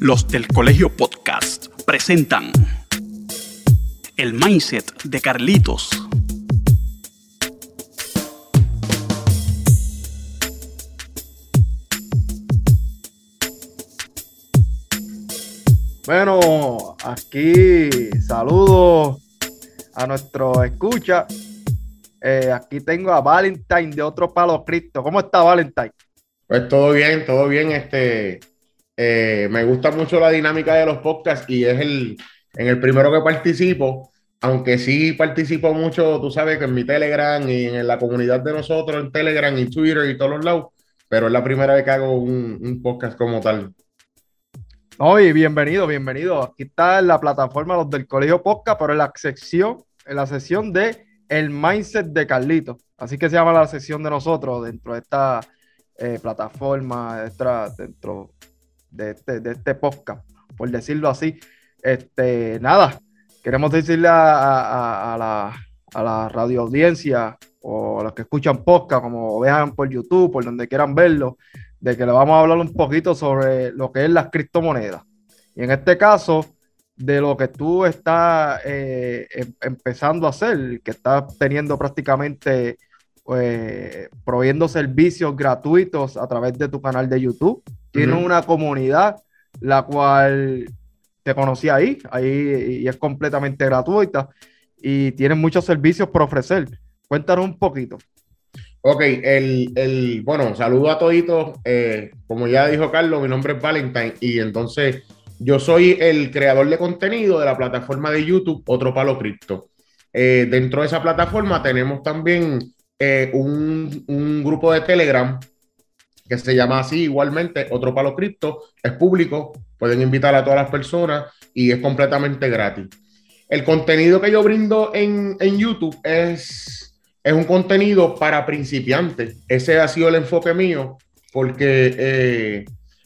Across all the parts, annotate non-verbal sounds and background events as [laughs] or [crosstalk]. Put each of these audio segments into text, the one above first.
Los del Colegio Podcast presentan El Mindset de Carlitos. Bueno, aquí saludos a nuestro escucha. Eh, aquí tengo a Valentine de otro palo Cristo. ¿Cómo está Valentine? Pues todo bien, todo bien. Este, eh, me gusta mucho la dinámica de los podcasts y es el, en el primero que participo, aunque sí participo mucho, tú sabes que en mi Telegram y en la comunidad de nosotros en Telegram y Twitter y todos los lados, pero es la primera vez que hago un, podcast como tal. Oye, bienvenido, bienvenido. Aquí está la plataforma Los del Colegio Podcast, pero en la sección, en la sesión de El Mindset de Carlito. Así que se llama la sesión de nosotros dentro de esta eh, plataforma dentro de este, de este podcast, por decirlo así. Este, nada, queremos decirle a, la, a la radio audiencia o a los que escuchan podcast, como vean por YouTube, por donde quieran verlo, de que le vamos a hablar un poquito sobre lo que es las criptomonedas. Y en este caso, de lo que tú estás eh, em, empezando a hacer, que estás teniendo prácticamente eh, proveyendo servicios gratuitos a través de tu canal de YouTube. Tienes una comunidad la cual te conocí ahí, ahí y es completamente gratuita y tienes muchos servicios por ofrecer. Cuéntanos un poquito. Ok, el, el bueno, saludo a toditos. Eh, como ya dijo Carlos, mi nombre es Valentine y entonces yo soy el creador de contenido de la plataforma de YouTube Otro Palo Cripto. Eh, dentro de esa plataforma tenemos también eh, un, grupo de Telegram que se llama así igualmente, Otro Palo Cripto, es público, pueden invitar a todas las personas y es completamente gratis. El contenido que yo brindo en, YouTube es, es un contenido para principiantes. Ese ha sido el enfoque mío porque eh,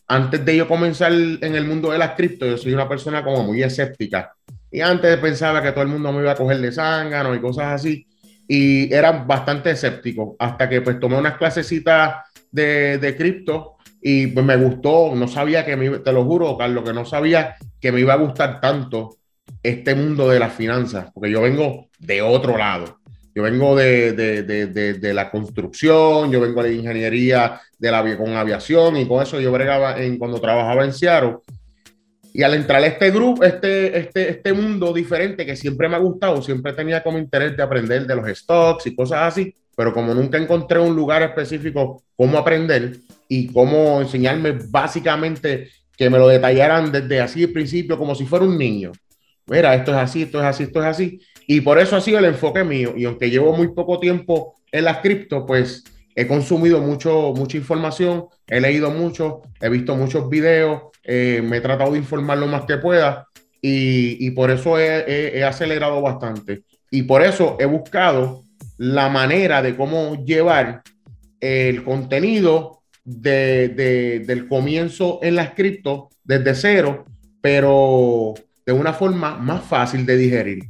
antes de yo comenzar en el mundo de las cripto, yo soy una persona como muy escéptica. Y antes pensaba que todo el mundo me iba a coger de zángano y cosas así y era bastante escéptico hasta que pues tomé unas clasecitas de, de cripto y pues me gustó, no sabía que me, te lo juro, Carlos, que no sabía que me iba a gustar tanto este mundo de las finanzas, porque yo vengo de otro lado. Yo vengo de, de, de, de la construcción, yo vengo de ingeniería de la, con aviación y con eso yo bregaba en, cuando trabajaba en Seattle y al entrar a este grupo, este, este, este mundo diferente que siempre me ha gustado, siempre tenía como interés de aprender de los stocks y cosas así, pero como nunca encontré un lugar específico cómo aprender y cómo enseñarme básicamente que me lo detallaran desde así el principio como si fuera un niño. Mira, esto es así, esto es así, esto es así. Y por eso ha sido el enfoque mío. Y aunque llevo muy poco tiempo en las cripto, pues he consumido mucho, mucha información, he leído mucho, he visto muchos videos, eh, me he tratado de informar lo más que pueda y, por eso he, acelerado bastante. Y por eso he buscado la manera de cómo llevar el contenido del comienzo en la cripto desde cero, pero de una forma más fácil de digerir.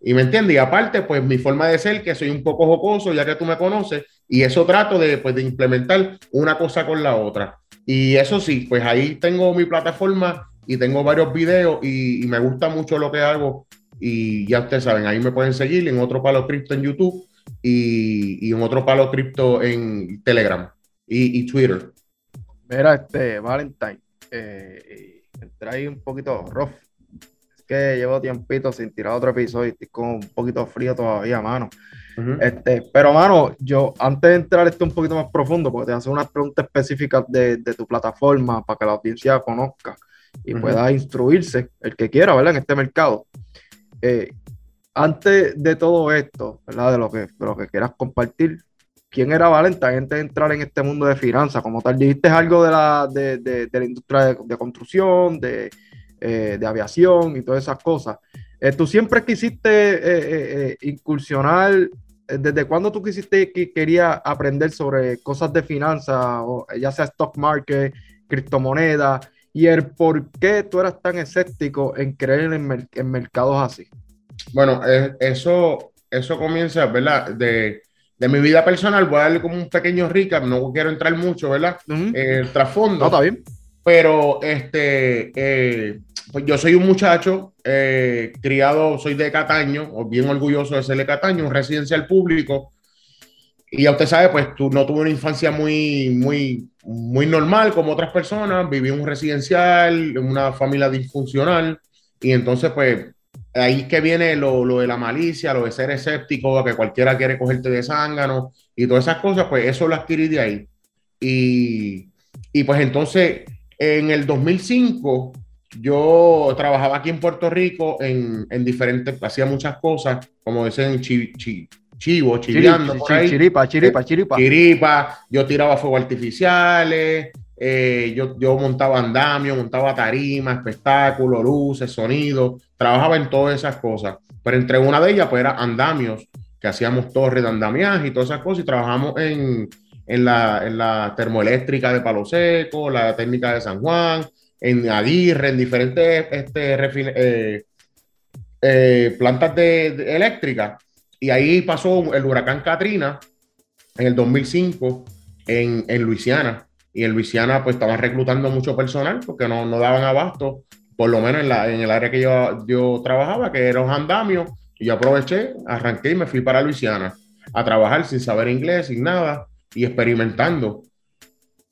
Y me entiendes, y aparte, pues mi forma de ser, que soy un poco jocoso, ya que tú me conoces, y eso trato de, pues, de implementar una cosa con la otra. Y eso sí, pues ahí tengo mi plataforma y tengo varios videos y, me gusta mucho lo que hago. Y ya ustedes saben, ahí me pueden seguir en otro palo cripto en YouTube y, en otro palo cripto en Telegram y, Twitter. Mira, este Valentine, eh, ahí un poquito rough. Es que llevo tiempito sin tirar otro episodio y estoy con un poquito frío todavía, mano este, pero, mano, yo antes de entrar esto un poquito más profundo, porque te hacer unas preguntas específicas de, tu plataforma para que la audiencia conozca y pueda instruirse, el que quiera, ¿verdad? En este mercado. Eh, antes de todo esto, ¿verdad? De lo que, lo que quieras compartir, ¿quién era Valenta antes de entrar en este mundo de finanzas? Como tal, dijiste algo de la, de, la industria de, construcción, de, eh, de aviación y todas esas cosas. Eh, ¿Tú siempre quisiste incursionar ¿Desde cuándo tú quisiste que quería aprender sobre cosas de finanzas, ya sea stock market, criptomonedas, y el por qué tú eras tan escéptico en creer en, mercados así? Bueno, eh, eso, eso comienza, ¿verdad? De, mi vida personal, voy a darle como un pequeño recap, no quiero entrar mucho, ¿verdad? El trasfondo. No, está bien. Pero este, eh, pues yo soy un muchacho eh, criado, soy de Cataño, bien orgulloso de ser de Cataño, un residencial público. Y ya usted sabe, pues tú no tuve una infancia muy, muy, muy normal como otras personas. Viví en un residencial, en una familia disfuncional. Y entonces, pues, ahí que viene lo, lo, de la malicia, lo de ser escéptico, que cualquiera quiere cogerte de zángano y todas esas cosas, pues eso lo adquirí de ahí. Y, y pues entonces, en el 2005, yo trabajaba aquí en Puerto Rico en, en diferentes, hacía muchas cosas, como dicen chi, chi, chivo, chileando. Chiripa, chiripa, chiripa. Chiripa, yo tiraba fuegos artificiales, eh, yo, yo montaba andamio, montaba tarima, espectáculos, luces, sonido, trabajaba en todas esas cosas. Pero entre una de ellas, pues era andamios, que hacíamos torres de andamiaje y todas esas cosas, y trabajamos en, en, la, en la termoeléctrica de Palo Seco, la técnica de San Juan, en Aguirre, en diferentes este, eh, eh, plantas de, eléctricas. Y ahí pasó el huracán Katrina en el 2005 en, en Luisiana. Y en Luisiana pues estaban reclutando mucho personal porque no, no daban abasto, por lo menos en, la, en el área que yo, yo trabajaba, que era un andamio. Y yo aproveché, arranqué y me fui para Luisiana a trabajar sin saber inglés, sin nada y experimentando.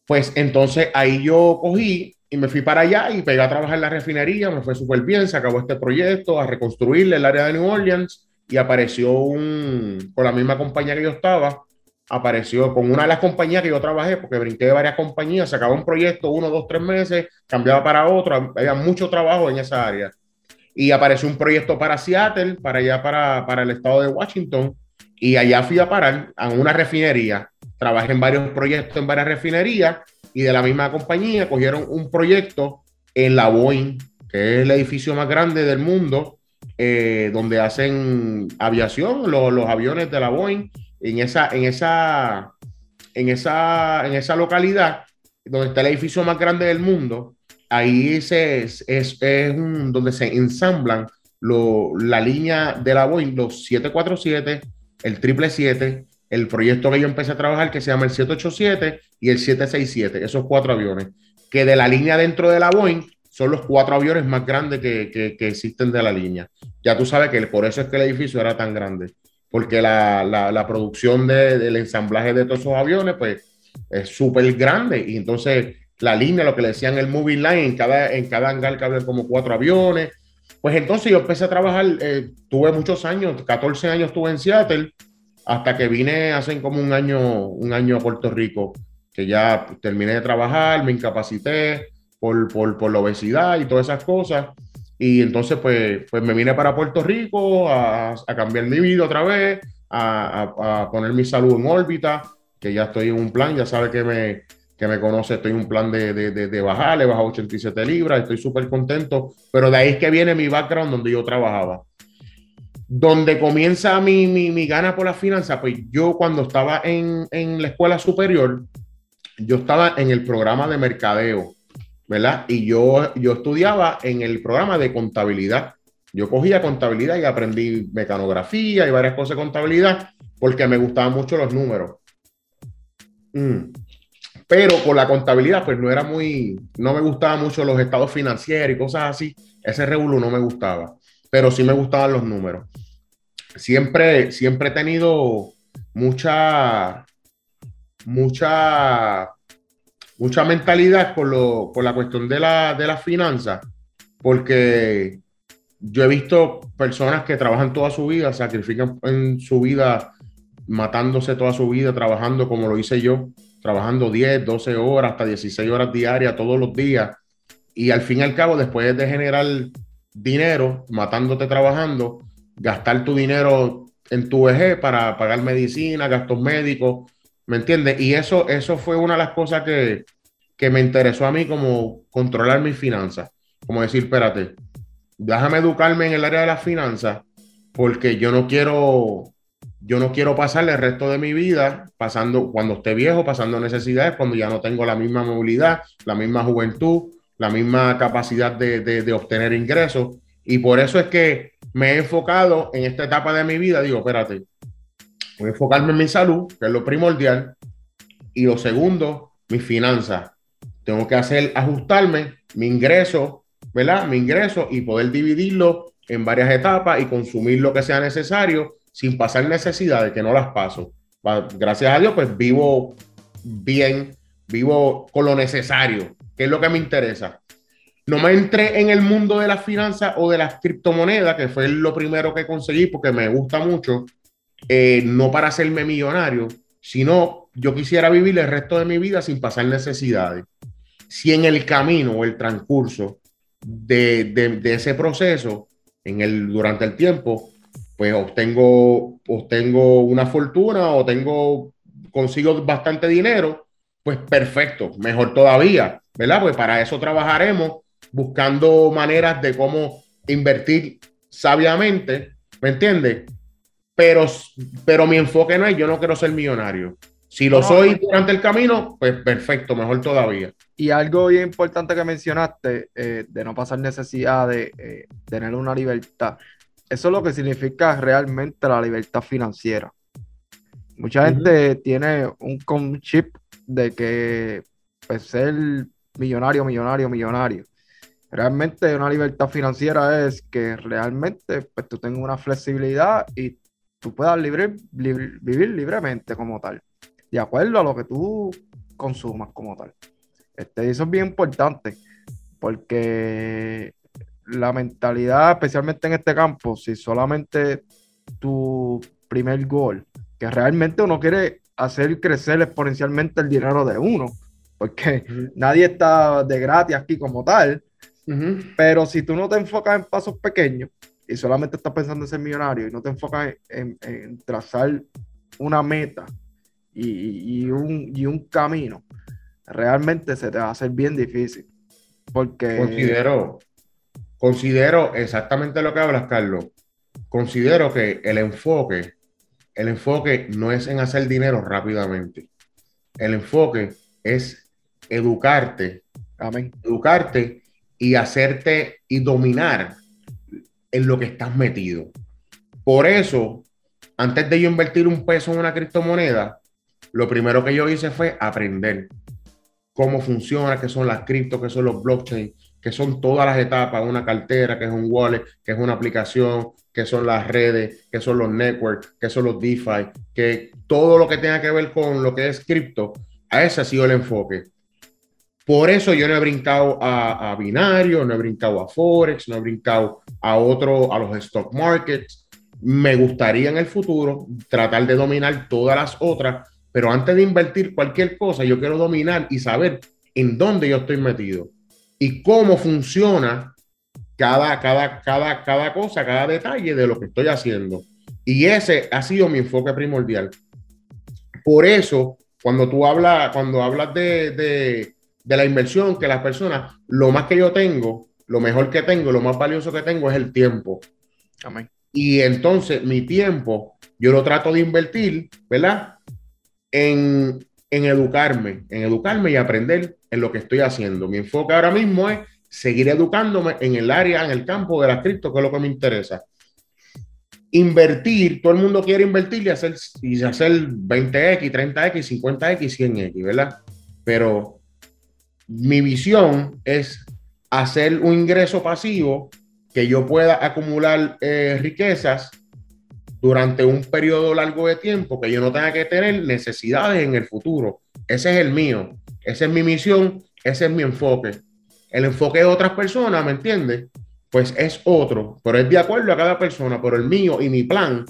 Pues entonces ahí yo cogí y me fui para allá y pegué a trabajar en la refinería, me fue súper bien, se acabó este proyecto, a reconstruirle el área de New Orleans y apareció un, con la misma compañía que yo estaba, apareció con una de las compañías que yo trabajé, porque brinqué de varias compañías, se acabó un proyecto, uno, dos, tres meses, cambiaba para otro, había mucho trabajo en esa área. Y apareció un proyecto para Seattle, para allá, para, para el estado de Washington, y allá fui a parar a una refinería. Trabajé en varios proyectos en varias refinerías y de la misma compañía cogieron un proyecto en la Boeing, que es el edificio más grande del mundo, eh, donde hacen aviación, los aviones de la Boeing, en esa, en esa, en esa, en esa localidad, donde está el edificio más grande del mundo, ahí se, es, es, donde se ensamblan la línea de la Boeing, los 747, el 777, el proyecto que yo empecé a trabajar que se llama el 787 y el 767, esos cuatro aviones, que de la línea dentro de la Boeing son los cuatro aviones más grandes que, que, existen de la línea. Ya tú sabes que por eso es que el edificio era tan grande, porque la, la, producción de, del ensamblaje de todos esos aviones, pues, es súper grande. Y entonces la línea, lo que le decían el moving line, en cada, en cada hangar había como cuatro aviones. Pues entonces yo empecé a trabajar, eh, tuve muchos años, 14 años estuve en Seattle, hasta que vine hace como un año, un año a Puerto Rico, que ya terminé de trabajar, me incapacité por, por, por la obesidad y todas esas cosas. Y entonces, pues, pues me vine para Puerto Rico a, a cambiar mi vida otra vez, a, a, poner mi salud en órbita, que ya estoy en un plan, ya sabe que me, que me conoce, estoy en un plan de, de, de, de bajar, he bajado 87 libras, estoy súper contento, pero de ahí es que viene mi background donde yo trabajaba. Donde comienza mi, mi, mi gana por la finanza, pues yo cuando estaba en, en, la escuela superior, yo estaba en el programa de mercadeo, ¿verdad? Y yo, yo estudiaba en el programa de contabilidad. Yo cogía contabilidad y aprendí mecanografía y varias cosas de contabilidad porque me gustaban mucho los números. Mm. Pero con la contabilidad, pues no era muy, no me gustaban mucho los estados financieros y cosas así. Ese revuelo no me gustaba pero sí me gustaban los números. Siempre, siempre he tenido mucha, mucha, mucha mentalidad con, lo, con la cuestión de la, de las finanzas, porque yo he visto personas que trabajan toda su vida, sacrifican en su vida, matándose toda su vida, trabajando como lo hice yo, trabajando 10, 12 horas, hasta 16 horas diarias todos los días. Y al fin y al cabo, después de generar dinero matándote trabajando, gastar tu dinero en tu vejez para pagar medicina, gastos médicos, ¿me entiendes? Y eso, eso fue una de las cosas que, que me interesó a mí como controlar mis finanzas, como decir, espérate, déjame educarme en el área de las finanzas porque yo no quiero yo no quiero pasar el resto de mi vida pasando cuando esté viejo pasando necesidades cuando ya no tengo la misma movilidad la misma juventud la misma capacidad de, obtener ingresos. Y por eso es que me he enfocado en esta etapa de mi vida. Digo, espérate, voy a enfocarme en mi salud, que es lo primordial. Y lo segundo, mis finanzas. tengo que hacer, ajustarme mi ingreso, ¿verdad? Mi ingreso y poder dividirlo en varias etapas y consumir lo que sea necesario sin pasar necesidades, que no las paso. Gracias a Dios, pues vivo bien, vivo con lo necesario, que es lo que me interesa. No me entré en el mundo de las finanzas o de las criptomonedas, que fue lo primero que conseguí porque me gusta mucho, eh, no para hacerme millonario, sino yo quisiera vivir el resto de mi vida sin pasar necesidades. Si en el camino o el transcurso de, de, ese proceso, en el, durante el tiempo, pues obtengo, obtengo una fortuna o tengo, consigo bastante dinero, pues perfecto, mejor todavía, ¿verdad? Pues para eso trabajaremos buscando maneras de cómo invertir sabiamente, ¿me entiendes? Pero, pero mi enfoque no es, yo no quiero ser millonario. Si lo soy durante el camino, pues perfecto, mejor todavía. Y algo bien importante que mencionaste, eh, de no pasar necesidad de eh, tener una libertad. Eso es lo que significa realmente la libertad financiera. Mucha gente tiene un chip de que pues, ser millonario, millonario, millonario. Realmente una libertad financiera es que realmente pues, tú tengas una flexibilidad y tú puedas vivir libremente como tal, de acuerdo a lo que tú consumas como tal. Este, eso es bien importante, porque la mentalidad, especialmente en este campo, si solamente tu primer gol, que realmente uno quiere hacer crecer exponencialmente el dinero de uno, porque nadie está de gratis aquí como tal, pero si tú no te enfocas en pasos pequeños y solamente estás pensando en ser millonario y no te enfocas en, trazar una meta y, un, y un camino, realmente se te va a hacer bien difícil. Porque... Considero, Considero exactamente lo que hablas, Carlos. Considero que el enfoque, el enfoque no es en hacer dinero rápidamente. El enfoque es educarte, Amén. educarte y hacerte y dominar en lo que estás metido. Por eso, antes de yo invertir un peso en una criptomoneda, lo primero que yo hice fue aprender cómo funciona, qué son las cripto, qué son los blockchain, que son todas las etapas, una cartera, que es un wallet, que es una aplicación, que son las redes, que son los networks, que son los DeFi, que todo lo que tenga que ver con lo que es cripto, a ese ha sido el enfoque. Por eso yo no he brincado a, binario, no he brincado a Forex, no he brincado a otro, a los stock markets. Me gustaría en el futuro tratar de dominar todas las otras, pero antes de invertir cualquier cosa, yo quiero dominar y saber en dónde yo estoy metido y cómo funciona cada, cada, cada, cada cosa, cada detalle de lo que estoy haciendo. Y ese ha sido mi enfoque primordial. Por eso, cuando tú hablas, cuando hablas de, de la inversión, que las personas, lo más que yo tengo, lo mejor que tengo, lo más valioso que tengo es el tiempo. Amén. Y entonces mi tiempo, yo lo trato de invertir, ¿verdad? En, en educarme, en educarme y aprender en lo que estoy haciendo. Mi enfoque ahora mismo es seguir educándome en el área, en el campo de las cripto, que es lo que me interesa. Invertir, todo el mundo quiere invertir y hacer, y hacer 20X, 30X, 50X, 100X, ¿verdad? Pero mi visión es hacer un ingreso pasivo que yo pueda acumular eh, riquezas durante un periodo largo de tiempo, que yo no tenga que tener necesidades en el futuro. Ese es el mío. Esa es mi misión, ese es mi enfoque. El enfoque de otras personas, ¿me entiendes? Pues es otro, pero es de acuerdo a cada persona, pero el mío y mi plan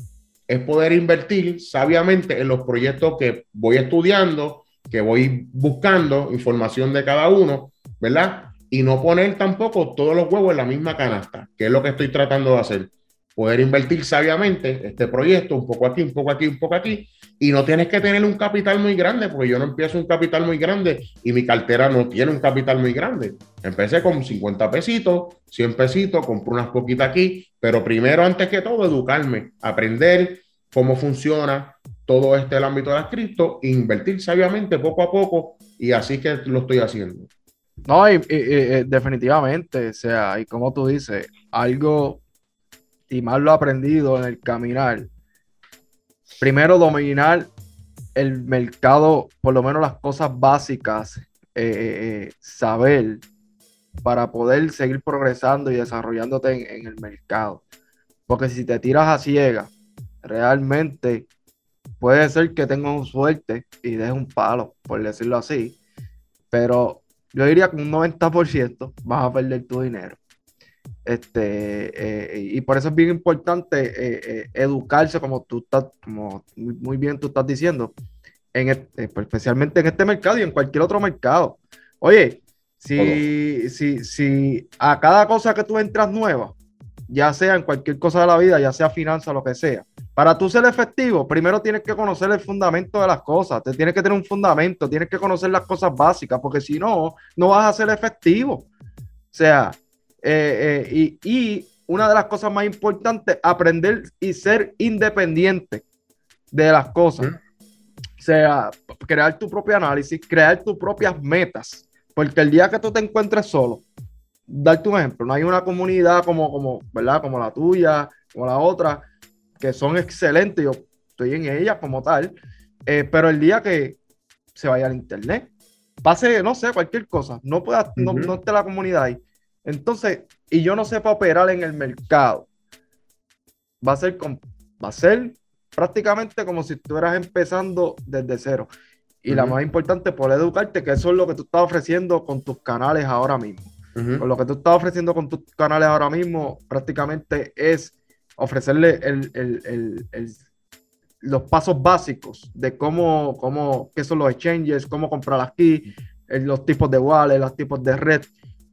es poder invertir sabiamente en los proyectos que voy estudiando, que voy buscando información de cada uno, ¿verdad? Y no poner tampoco todos los huevos en la misma canasta, que es lo que estoy tratando de hacer. Poder invertir sabiamente este proyecto, un poco aquí, un poco aquí, un poco aquí, y no tienes que tener un capital muy grande, porque yo no empiezo un capital muy grande y mi cartera no tiene un capital muy grande. Empecé con 50 pesitos, 100 pesitos, compré unas poquitas aquí, pero primero, antes que todo, educarme, aprender cómo funciona todo este el ámbito de las cripto, invertir sabiamente poco a poco y así que lo estoy haciendo. No, y, eh, definitivamente, o sea, y como tú dices, algo, y más lo aprendido en el caminar, primero dominar el mercado, por lo menos las cosas básicas eh, saber para poder seguir progresando y desarrollándote en, el mercado. Porque si te tiras a ciega, realmente puede ser que tengas un suerte y des un palo, por decirlo así. Pero yo diría que un 90% vas a perder tu dinero. Este, eh, y por eso es bien importante eh, eh, educarse, como tú estás, como muy bien tú estás diciendo, en este, pues, especialmente en este mercado y en cualquier otro mercado. Oye, si, si, si a cada cosa que tú entras nueva, ya sea en cualquier cosa de la vida, ya sea finanza, lo que sea, para tú ser efectivo, primero tienes que conocer el fundamento de las cosas, te tienes que tener un fundamento, tienes que conocer las cosas básicas, porque si no, no vas a ser efectivo. O sea, eh, eh, y, una de las cosas más importantes, aprender y ser independiente de las cosas. O sea, crear tu propio análisis, crear tus propias metas, porque el día que tú te encuentres solo, darte un ejemplo, no hay una comunidad como, como, ¿verdad? Como la tuya, como la otra, que son excelentes, yo estoy en ella como tal, eh, pero el día que se vaya al internet, pase, no sé, cualquier cosa, no pueda, no, no esté la comunidad ahí, entonces, y yo no sepa operar en el mercado, va a ser, va a ser prácticamente como si estuvieras empezando desde cero. Y la más importante, poder educarte, que eso es lo que tú estás ofreciendo con tus canales ahora mismo. Con lo que tú estás ofreciendo con tus canales ahora mismo, prácticamente es ofrecerle los pasos básicos de cómo, cómo, qué son los exchanges, cómo comprar aquí, los tipos de wallet, los tipos de red.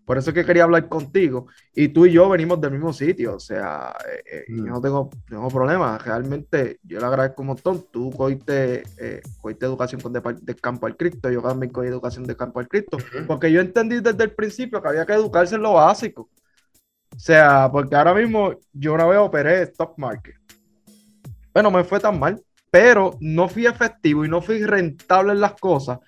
Por eso es que quería hablar contigo. Y tú y yo venimos del mismo sitio. O sea, eh, eh, yo mm. no tengo, tengo problema. Realmente yo le agradezco un montón. Tú cogiste, eh, educación con de, campo al cripto. Yo también cogí educación de campo al cripto. Porque yo entendí desde el principio que había que educarse en lo básico. O sea, porque ahora mismo yo una vez operé stock market. Bueno, me fue tan mal. Pero no fui efectivo y no fui rentable en las cosas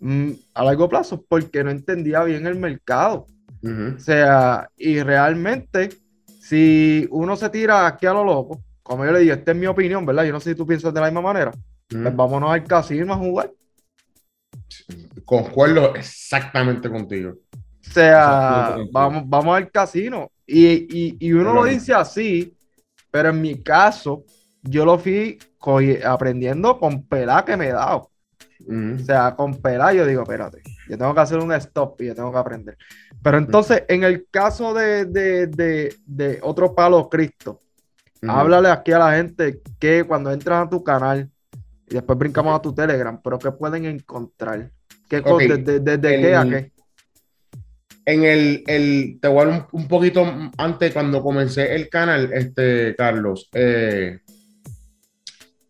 mm, a largo plazo porque no entendía bien el mercado. O sea, y realmente, si uno se tira aquí a lo loco, como yo le digo, esta es mi opinión, ¿verdad? Yo no sé si tú piensas de la misma manera. Pues vámonos al casino a jugar. Concuerdo exactamente contigo. O sea, vamos, vamos al casino. Y, uno lo dice así, pero en mi caso, yo lo fui aprendiendo con pelá que me he dado. O sea, con pelá yo digo, espérate, yo tengo que hacer un stop y yo tengo que aprender. Pero entonces, en el caso de, otro palo Cristo, háblale aquí a la gente que cuando entras a tu canal y después brincamos a tu Telegram, pero ¿qué pueden encontrar? ¿Qué ¿Desde qué a qué? En el, te voy a un, un, poquito antes, cuando comencé el canal, este, Carlos, eh,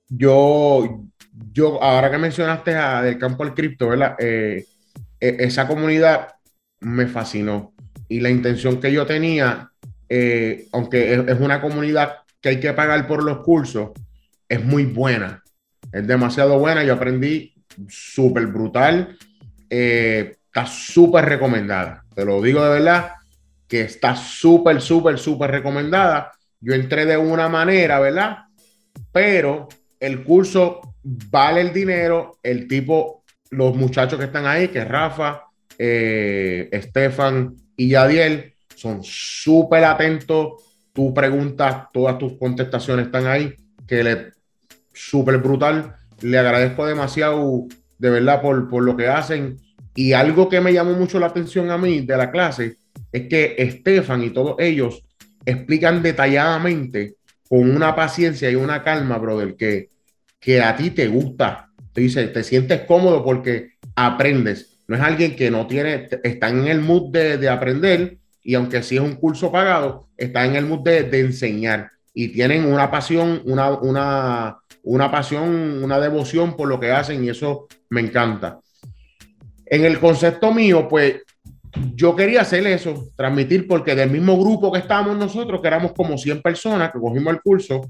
yo, yo, ahora que mencionaste a, del campo al cripto, ¿verdad? Eh, e, esa comunidad me fascinó. Y la intención que yo tenía, eh, aunque es, una comunidad que hay que pagar por los cursos, es muy buena. Es demasiado buena. Yo aprendí súper brutal. Está súper recomendada. Te lo digo de verdad, que está súper, súper, súper recomendada. Yo entré de una manera, ¿verdad? Pero el curso vale el dinero. El tipo, los muchachos que están ahí, que Rafa, eh, Estefan y Yadiel son súper atentos. Tú preguntas, todas tus contestaciones están ahí, que le súper brutal. Le agradezco demasiado, de verdad, por, por lo que hacen. Y algo que me llamó mucho la atención a mí de la clase es que Estefan y todos ellos explican detalladamente, con una paciencia y una calma, brother, que, que a ti te gusta. Te dice, te sientes cómodo porque aprendes no es alguien que no tiene, está en el mood de, aprender y aunque sí es un curso pagado, está en el mood de, enseñar y tienen una pasión, una, una, una pasión, una devoción por lo que hacen y eso me encanta. En el concepto mío, pues yo quería hacer eso, transmitir, porque del mismo grupo que estábamos nosotros, que éramos como 100 personas que cogimos el curso,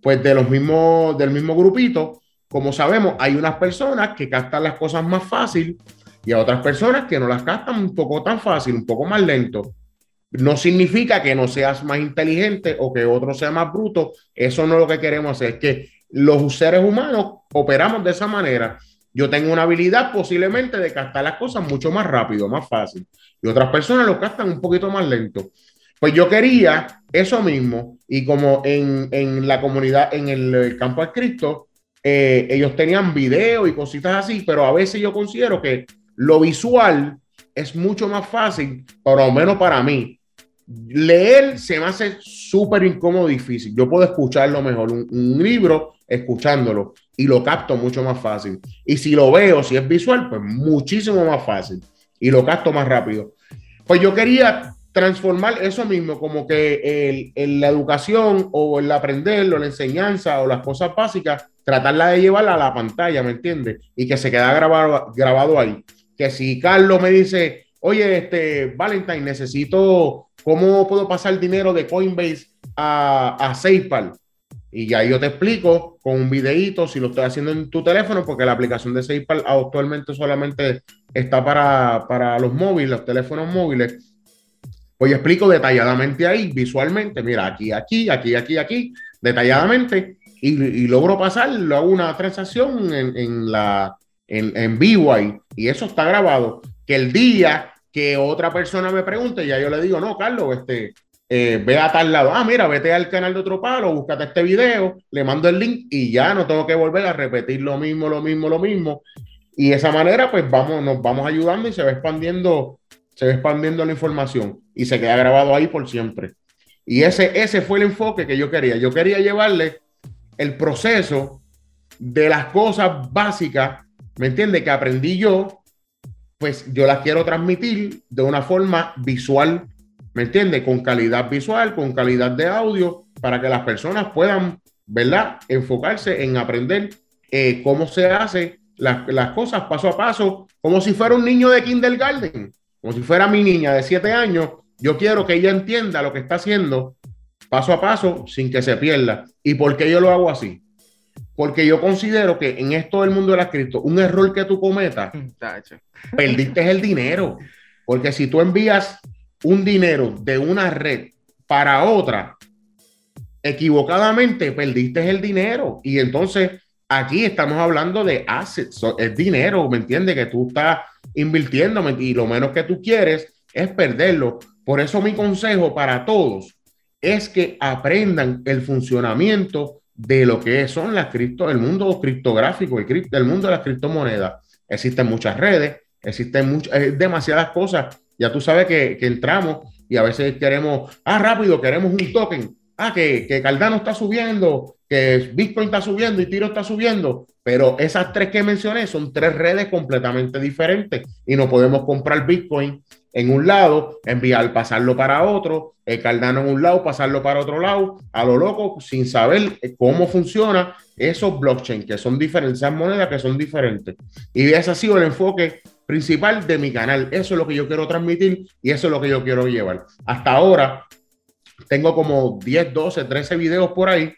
pues de los mismos, del mismo grupito, como sabemos, hay unas personas que captan las cosas más fácil y a otras personas que no las captan un poco tan fácil, un poco más lento. No significa que no seas más inteligente o que otro sea más bruto. Eso no es lo que queremos hacer. Es que los seres humanos operamos de esa manera. Yo tengo una habilidad posiblemente de captar las cosas mucho más rápido, más fácil. Y otras personas lo captan un poquito más lento. Pues yo quería eso mismo, y como en, la comunidad, en el, campo de Cristo, eh, ellos tenían video y cositas así, pero a veces yo considero que lo visual es mucho más fácil, por lo menos para mí. Leer se me hace súper incómodo, difícil. Yo puedo escucharlo mejor, un, libro escuchándolo y lo capto mucho más fácil. Y si lo veo, si es visual, pues muchísimo más fácil y lo capto más rápido. Pues yo quería transformar eso mismo, como que el, la educación o el aprender o la enseñanza o las cosas básicas, tratarla de llevarla a la pantalla, ¿me entiendes? Y que se queda grabado, grabado ahí. Que si Carlos me dice, oye, este, Valentine, necesito, ¿cómo puedo pasar dinero de Coinbase a, a SafePal? Y ya yo te explico con un videíto si lo estoy haciendo en tu teléfono, porque la aplicación de SafePal actualmente solamente está para, para los móviles, los teléfonos móviles pues yo explico detalladamente ahí, visualmente, mira, aquí, aquí, aquí, aquí, aquí, detalladamente, y, logro pasar, lo hago una transacción en, la, en, vivo ahí, y eso está grabado. Que el día que otra persona me pregunte, ya yo le digo, no, Carlos, este, eh, ve a tal lado, ah, mira, vete al canal de otro palo, búscate este video, le mando el link y ya no tengo que volver a repetir lo mismo, lo mismo, lo mismo. Y de esa manera, pues vamos, nos vamos ayudando y se va expandiendo se va expandiendo la información y se queda grabado ahí por siempre. Y ese, ese fue el enfoque que yo quería. Yo quería llevarle el proceso de las cosas básicas, ¿me entiende? Que aprendí yo, pues yo las quiero transmitir de una forma visual, ¿me entiende? Con calidad visual, con calidad de audio, para que las personas puedan, ¿verdad? Enfocarse en aprender eh, cómo se hace las, las cosas paso a paso, como si fuera un niño de kindergarten como si fuera mi niña de siete años, yo quiero que ella entienda lo que está haciendo paso a paso sin que se pierda. ¿Y por qué yo lo hago así? Porque yo considero que en esto del mundo de la cripto, un error que tú cometas, perdiste el dinero. Porque si tú envías un dinero de una red para otra, equivocadamente perdiste el dinero. Y entonces aquí estamos hablando de assets, es dinero, ¿me entiendes? Que tú estás invirtiendo y lo menos que tú quieres es perderlo. Por eso mi consejo para todos es que aprendan el funcionamiento de lo que son las cripto, el mundo criptográfico, el, el mundo de las criptomonedas. Existen muchas redes, existen muchas, eh, demasiadas cosas. Ya tú sabes que, entramos y a veces queremos, ah, rápido, queremos un token. Ah, que, que Cardano está subiendo, que Bitcoin está subiendo y Tiro está subiendo, pero esas tres que mencioné son tres redes completamente diferentes y no podemos comprar Bitcoin en un lado, enviar, pasarlo para otro, el Cardano en un lado, pasarlo para otro lado, a lo loco, sin saber cómo funciona esos blockchain, que son diferentes, esas monedas que son diferentes. Y ese ha sido el enfoque principal de mi canal. Eso es lo que yo quiero transmitir y eso es lo que yo quiero llevar. Hasta ahora tengo como 10, 12, 13 videos por ahí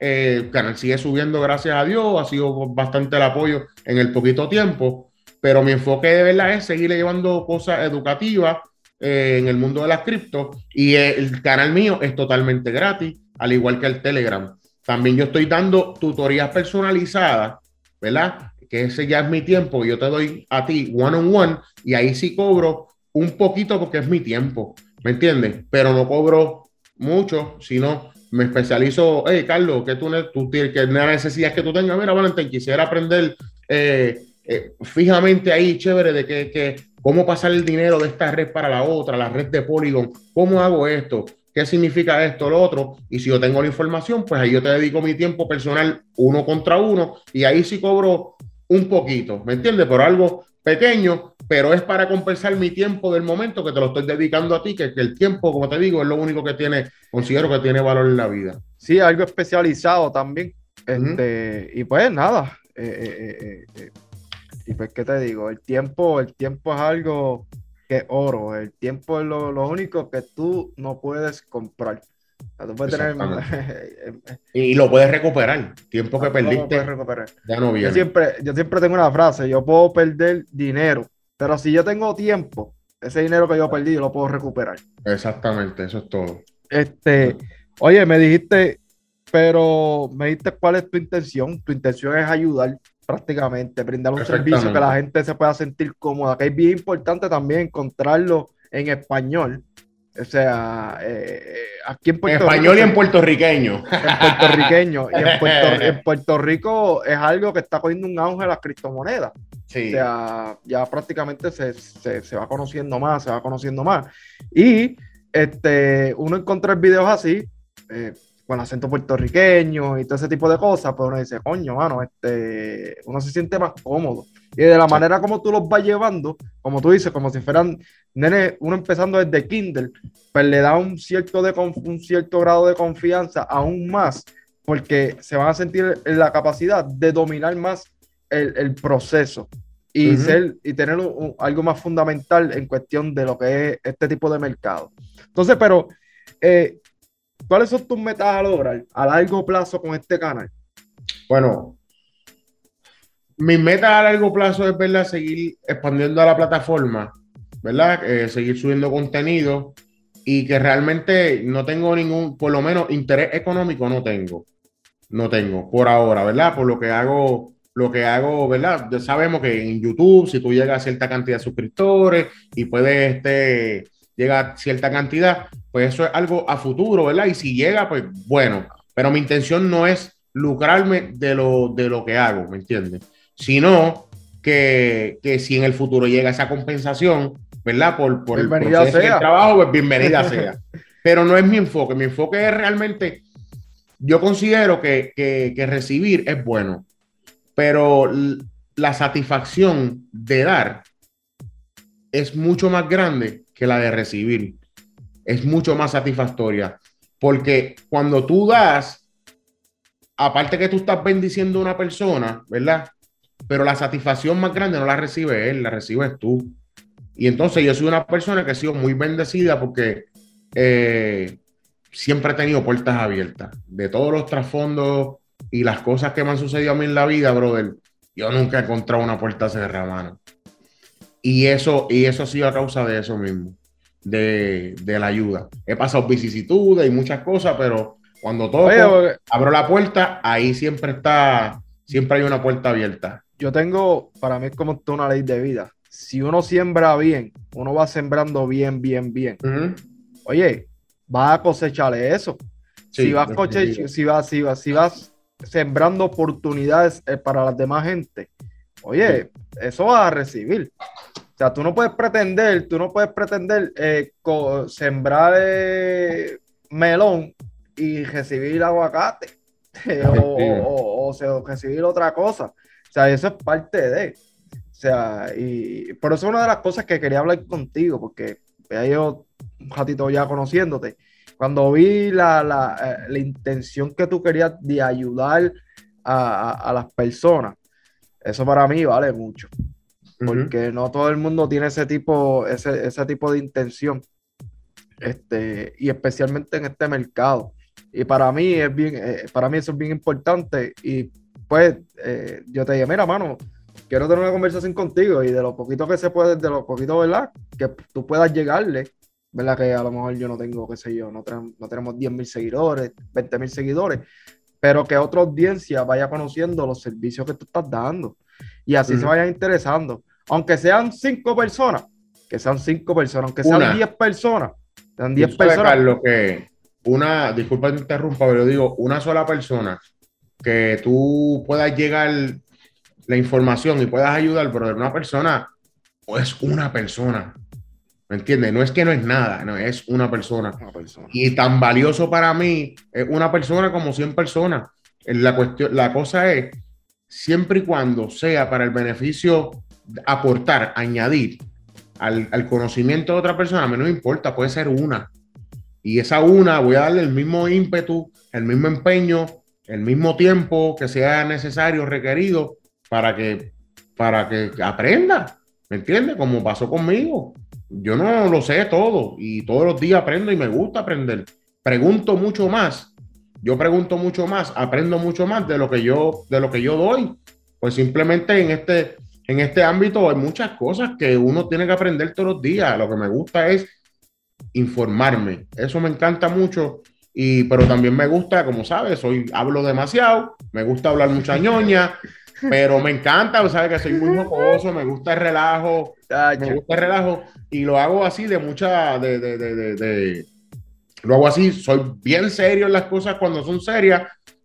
eh, el canal sigue subiendo, gracias a Dios. Ha sido bastante el apoyo en el poquito tiempo. Pero mi enfoque de verdad es seguir llevando cosas educativas eh, en el mundo de las cripto. Y el canal mío es totalmente gratis, al igual que el Telegram. También yo estoy dando tutorías personalizadas, ¿verdad? Que ese ya es mi tiempo. Yo te doy a ti one on one y ahí sí cobro un poquito porque es mi tiempo. ¿Me entiendes? Pero no cobro mucho, sino me especializo, hey Carlos, que tú, tú que necesidad que tú tengas, mira Valentín, quisiera aprender eh, eh, fijamente ahí, chévere, de que, que, cómo pasar el dinero de esta red para la otra, la red de Polygon, cómo hago esto, qué significa esto, lo otro, y si yo tengo la información, pues ahí yo te dedico mi tiempo personal uno contra uno, y ahí sí cobro un poquito, ¿me entiendes? Por algo pequeño, pero es para compensar mi tiempo del momento que te lo estoy dedicando a ti, que, el tiempo, como te digo, es lo único que tiene, considero que tiene valor en la vida. Sí, algo especializado también. Este, Y pues nada. Eh, eh, eh, y pues, ¿qué te digo? El tiempo, el tiempo es algo que es oro. El tiempo es lo, lo único que tú no puedes comprar [laughs] y lo puedes recuperar. Tiempo que perdiste. Ya no viene. Yo siempre, yo siempre tengo una frase: yo puedo perder dinero, pero si yo tengo tiempo, ese dinero que yo perdí, yo lo puedo recuperar. Exactamente, eso es todo. Este, oye, me dijiste, pero me dijiste cuál es tu intención. Tu intención es ayudar. prácticamente, brindar un servicio que la gente se pueda sentir cómoda, que es bien importante también encontrarlo en español. O sea, eh, aquí en Puerto español y en puertorriqueño. [laughs] En puertorriqueño. y en [laughs] Puerto, Rico es algo que está cogiendo un auge las criptomonedas. Sí. O sea, ya prácticamente se, se, va conociendo más, se va conociendo más. Y este, uno encontrar videos así, eh, con acento puertorriqueño y todo ese tipo de cosas, pues uno dice, coño, mano, este, uno se siente más cómodo. Y de la manera como tú los vas llevando, como tú dices, como si fueran nene, uno empezando desde Kindle, pues le da un cierto, de, un cierto grado de confianza aún más, porque se van a sentir en la capacidad de dominar más el, proceso y, ser, y tener algo más fundamental en cuestión de lo que es este tipo de mercado. Entonces, pero eh, ¿Cuáles son tus metas a lograr a largo plazo con este canal? Bueno, mi meta a largo plazo es ¿verdad? seguir expandiendo la plataforma, ¿verdad? Eh, seguir subiendo contenido y que realmente no tengo ningún, por lo menos interés económico no tengo. No tengo, por ahora, ¿verdad? Por lo que hago, lo que hago, ¿verdad? Sabemos que en YouTube, si tú llegas a cierta cantidad de suscriptores y puedes este, llegar a cierta cantidad, pues eso es algo a futuro, ¿verdad? Y si llega, pues bueno, pero mi intención no es lucrarme de lo, de lo que hago, ¿me entiendes? Sino que, si en el futuro llega esa compensación, ¿verdad? Por, por el proceso del trabajo, pues bienvenida [laughs] sea. Pero no es mi enfoque, mi enfoque es realmente, yo considero que, que recibir es bueno, pero la satisfacción de dar es mucho más grande que la de recibir es mucho más satisfactoria. Porque cuando tú das, aparte que tú estás bendiciendo a una persona, ¿verdad? Pero la satisfacción más grande no la recibe él, la recibes tú. Y entonces yo soy una persona que he sido muy bendecida porque eh, siempre he tenido puertas abiertas. De todos los trasfondos y las cosas que me han sucedido a mí en la vida, brother, yo nunca he encontrado una puerta cerrada, mano. Y eso, y eso ha sido a causa de eso mismo de, la ayuda. He pasado vicisitudes y muchas cosas, pero cuando todo abro la puerta, ahí siempre está, siempre hay una puerta abierta. Yo tengo, para mí es como una ley de vida. Si uno siembra bien, uno va sembrando bien, bien, bien. Oye, vas a cosecharle eso. si, vas si, vas, si, vas, si vas sembrando oportunidades eh, para las demás gente, oye, eso vas a recibir. O sea, tú no puedes pretender, tú no puedes pretender eh, sembrar eh, melón y recibir aguacate [laughs] o, o, recibir otra cosa. O sea, eso es parte de. O sea, y por eso es una de las cosas que quería hablar contigo, porque ya yo un ratito ya conociéndote. Cuando vi la, la, eh, intención que tú querías de ayudar a, a las personas, eso para mí vale mucho porque no todo el mundo tiene ese tipo, ese, ese tipo de intención, este, y especialmente en este mercado. Y para mí es bien, eh, para mí eso es bien importante. Y pues eh, yo te dije, mira, mano, quiero tener una conversación contigo y de lo poquito que se puede, de lo poquito, ¿verdad? Que tú puedas llegarle, ¿verdad? Que a lo mejor yo no tengo, qué sé yo, no, no tenemos 10 mil seguidores, 20 mil seguidores, pero que otra audiencia vaya conociendo los servicios que tú estás dando y así se vayan interesando aunque sean cinco personas, que sean cinco personas, aunque sean diez personas, sean diez personas. lo que una, disculpa que interrumpa, pero yo digo, una sola persona que tú puedas llegar la información y puedas ayudar, pero de una persona, o es una persona. ¿Me entiendes? No es que no es nada, no, es una persona. una persona. Y tan valioso para mí es una persona como 100 personas. La, cuestión, la cosa es, siempre y cuando sea para el beneficio aportar, añadir al, conocimiento de otra persona, a mí no importa, puede ser una. Y esa una voy a darle el mismo ímpetu, el mismo empeño, el mismo tiempo que sea necesario, requerido, para que, para que aprenda. ¿Me entiendes? Como pasó conmigo. Yo no lo sé todo y todos los días aprendo y me gusta aprender. Pregunto mucho más. Yo pregunto mucho más, aprendo mucho más de lo que yo, de lo que yo doy. Pues simplemente en este, en este ámbito hay muchas cosas que uno tiene que aprender todos los días. Lo que me gusta es informarme. Eso me encanta mucho. Y, pero también me gusta, como sabes, soy, hablo demasiado, me gusta hablar mucha [laughs] ñoña. Pero me encanta, sabes que soy muy jocoso, me gusta el relajo, me gusta el relajo y lo hago así de mucha, de, de, de, de, lo hago así, soy bien serio en las cosas cuando son serias,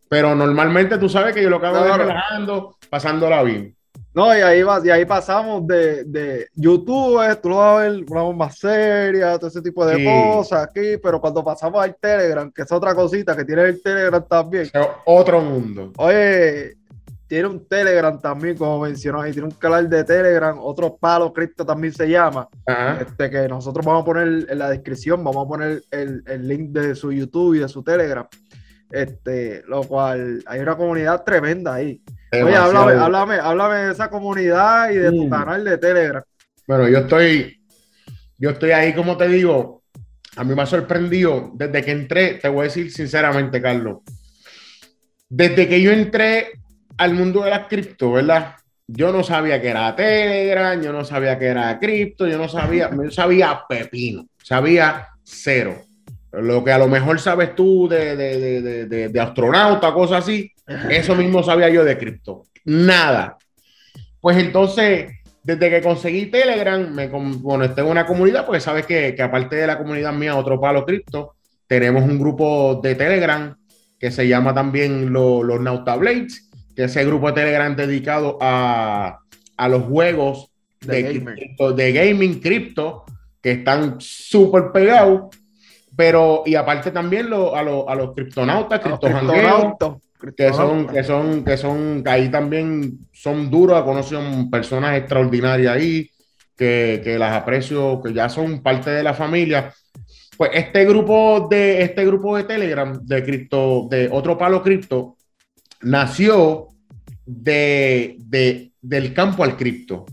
pero normalmente tú sabes que yo lo que hago es relajando, pasándola bien. No, y ahí, va, y ahí pasamos de, de YouTube, tú lo vas a ver una más seria, todo ese tipo de cosas aquí, pero cuando pasamos al Telegram, que es otra cosita que tiene el Telegram también. otro mundo. Oye, tiene un Telegram también, como mencionó ahí, tiene un canal de Telegram, otro palo cripto también se llama, este que nosotros vamos a poner en la descripción, vamos a poner el, el link de su YouTube y de su Telegram. Este, lo cual hay una comunidad tremenda ahí. Oye, háblame, háblame, háblame, de esa comunidad y de tu canal de Telegram. Bueno, yo estoy, yo estoy ahí, como te digo, a mí me ha sorprendido desde que entré, te voy a decir sinceramente, Carlos, desde que yo entré al mundo de las cripto, ¿verdad? Yo no sabía que era Telegram, yo no sabía que era cripto, yo no sabía, yo sabía pepino, sabía cero. Lo que a lo mejor sabes tú de, de, de, de astronauta, cosas así, eso mismo sabía yo de cripto. Nada. Pues entonces, desde que conseguí Telegram, me conecté en una comunidad, porque sabes que, aparte de la comunidad mía, otro palo cripto, tenemos un grupo de Telegram que se llama también los Nauta Blades, que es ese grupo de Telegram dedicado a, los juegos de, gaming cripto, que están súper pegados. Pero, y aparte también a, a los criptonautas, criptonautas que son, que son, que son, que ahí también son duros, conocen personas extraordinarias ahí, que, que, las aprecio, que ya son parte de la familia. Pues este grupo de, este grupo de Telegram de cripto, de otro palo cripto, nació de, de, del campo al cripto.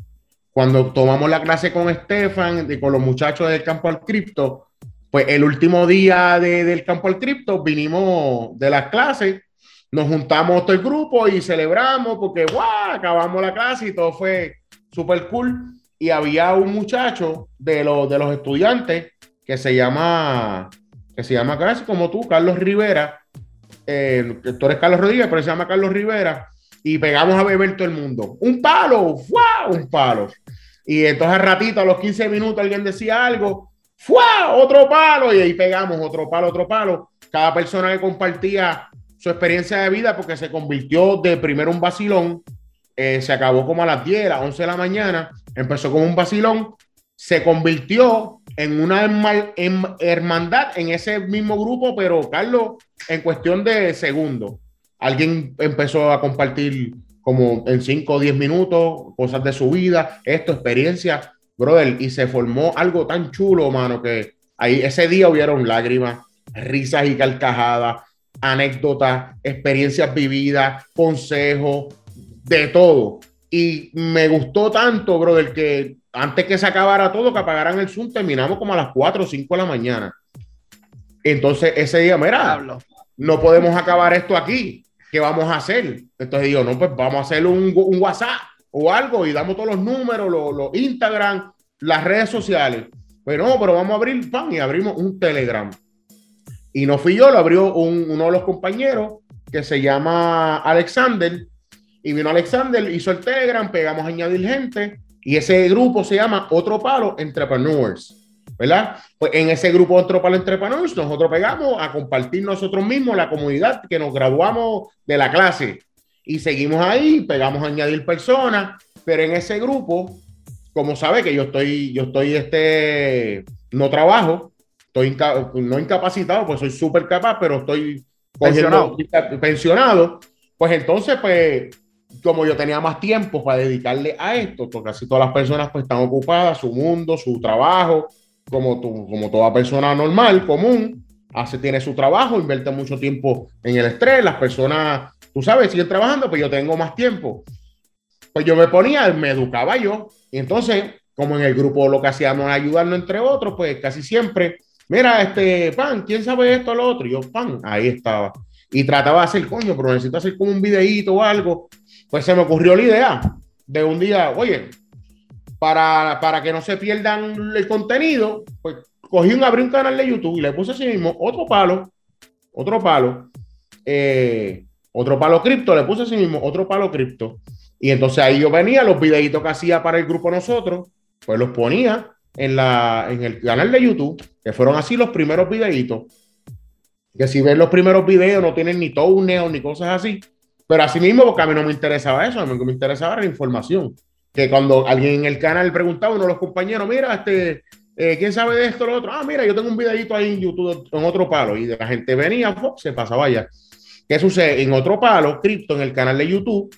Cuando tomamos la clase con Estefan y con los muchachos del campo al cripto, pues el último día de, del campo al cripto vinimos de las clases nos juntamos todo el grupo y celebramos porque, ¡guau! Acabamos la clase y todo fue súper cool. Y había un muchacho de, los de los estudiantes que se llama, que se llama casi como tú, Carlos Rivera. Eh, tú eres Carlos Rodríguez, pero se llama Carlos Rivera. Y pegamos a beber todo el mundo. Un palo, ¡guau! Un palo. Y entonces al ratito, a los 15 minutos, alguien decía algo, ¡fua! Otro palo. Y ahí pegamos otro palo, otro palo. Cada persona que compartía su experiencia de vida porque se convirtió de primero un vacilón, eh, se acabó como a las 10, a las 11 de la mañana, empezó como un vacilón, se convirtió en una hermandad en ese mismo grupo, pero Carlos, en cuestión de segundos, alguien empezó a compartir como en 5 o 10 minutos cosas de su vida, esto, experiencia, brother, y se formó algo tan chulo, mano, que ahí ese día hubieron lágrimas, risas y carcajadas anécdotas, experiencias vividas, consejos, de todo. Y me gustó tanto, brother, que antes que se acabara todo, que apagaran el Zoom, terminamos como a las 4 o 5 de la mañana. Entonces, ese día, mira, no podemos acabar esto aquí. ¿Qué vamos a hacer? Entonces digo, no, pues vamos a hacer un, WhatsApp o algo y damos todos los números, los, Instagram, las redes sociales. Pero no, pero vamos a abrir pan y abrimos un Telegram. Y no fui yo, lo abrió uno de los compañeros que se llama Alexander. Y vino Alexander, hizo el Telegram, pegamos a añadir gente. Y ese grupo se llama Otro Palo Entrepreneurs. ¿verdad? Pues en ese grupo Otro Palo Entrepreneurs nosotros pegamos a compartir nosotros mismos la comunidad que nos graduamos de la clase. Y seguimos ahí, pegamos a añadir personas, pero en ese grupo, como sabe que yo estoy, yo estoy este, no trabajo, estoy no incapacitado, pues soy súper capaz, pero estoy pensionado. pensionado. Pues entonces, pues, como yo tenía más tiempo para dedicarle a esto, porque casi todas las personas pues están ocupadas, su mundo, su trabajo, como, como toda persona normal, común, hace, tiene su trabajo, invierte mucho tiempo en el estrés, las personas, tú sabes, siguen trabajando, pues yo tengo más tiempo. Pues yo me ponía, me educaba yo, y entonces, como en el grupo lo que hacíamos ayudarnos entre otros, pues casi siempre mira, este, pan, ¿quién sabe esto o lo otro? Y yo, pan, ahí estaba. Y trataba de hacer, coño, pero necesito hacer como un videíto o algo. Pues se me ocurrió la idea de un día, oye, para, para que no se pierdan el contenido, pues cogí un, abrí un canal de YouTube y le puse así mismo otro palo, otro palo, eh, otro palo cripto, le puse así mismo otro palo cripto. Y entonces ahí yo venía, los videitos que hacía para el grupo nosotros, pues los ponía en, la, en el canal de YouTube, que fueron así los primeros videitos. Que si ven los primeros videos no tienen ni touneos ni cosas así. Pero así mismo, porque a mí no me interesaba eso, a mí me interesaba la información. Que cuando alguien en el canal preguntaba, uno de los compañeros, mira, este, eh, ¿quién sabe de esto o lo otro? Ah, mira, yo tengo un videito ahí en YouTube en otro palo. Y la gente venía, se pasaba allá. ¿Qué sucede? En otro palo, Crypto, en el canal de YouTube,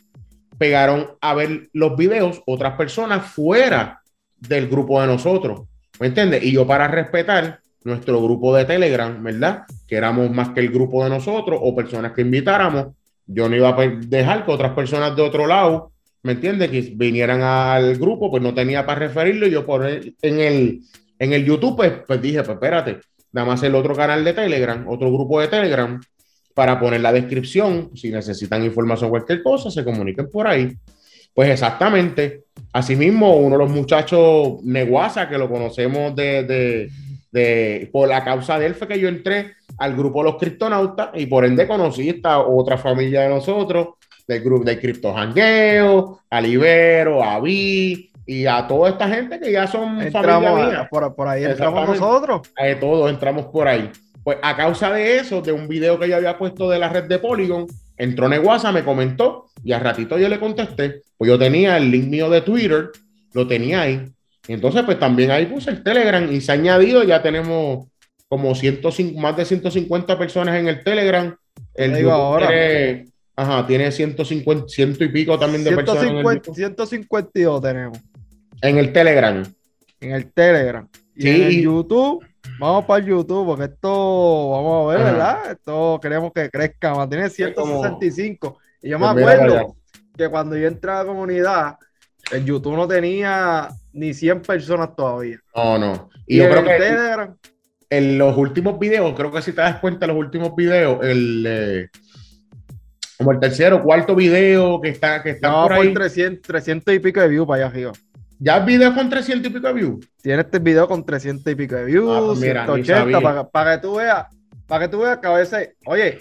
pegaron a ver los videos otras personas fuera del grupo de nosotros. ¿Me entiendes? Y yo para respetar nuestro grupo de Telegram, ¿verdad? Que éramos más que el grupo de nosotros o personas que invitáramos, yo no iba a dejar que otras personas de otro lado, ¿me entiendes? Que vinieran al grupo, pues no tenía para referirlo. Y yo por en el, en el YouTube, pues, pues dije, pues espérate, nada más el otro canal de Telegram, otro grupo de Telegram, para poner la descripción. Si necesitan información, cualquier cosa, se comuniquen por ahí. Pues exactamente. Asimismo, uno de los muchachos Neguasa, que lo conocemos de, por la causa de él, fue que yo entré al grupo de los criptonautas y por ende conocí esta otra familia de nosotros, del grupo de Cripto Jangueo, a Libero, a Vi y a toda esta gente que ya son familia Por, por ahí entramos nosotros. Eh, todos entramos por ahí. Pues a causa de eso, de un video que yo había puesto de la red de Polygon, entró Neguasa, me comentó y al ratito yo le contesté. Pues yo tenía el link mío de Twitter, lo tenía ahí. entonces, pues también ahí puse el Telegram y se ha añadido, ya tenemos como 105, más de 150 personas en el Telegram. El digo ahora. Tiene, ajá, tiene 150, ciento y pico también de personas. En 152 tenemos. En el Telegram. En el Telegram. Y en el YouTube Vamos para YouTube, porque esto, vamos a ver, ¿verdad? Esto queremos que crezca, mantiene 165. Y yo me pues acuerdo que cuando yo entré a la comunidad, el YouTube no tenía ni 100 personas todavía. No, no. Y, yo creo que en los últimos videos, creo que si te das cuenta, los últimos videos, el eh, como el tercero, cuarto video que está, que está no, por ahí. 300, 300 y pico de views para allá arriba. ¿Ya el video con 300 y pico de views? Tiene este video con 300 y pico de views, ah, pues mira, 180, para, para, que tú veas, para que tú veas que a veces, oye,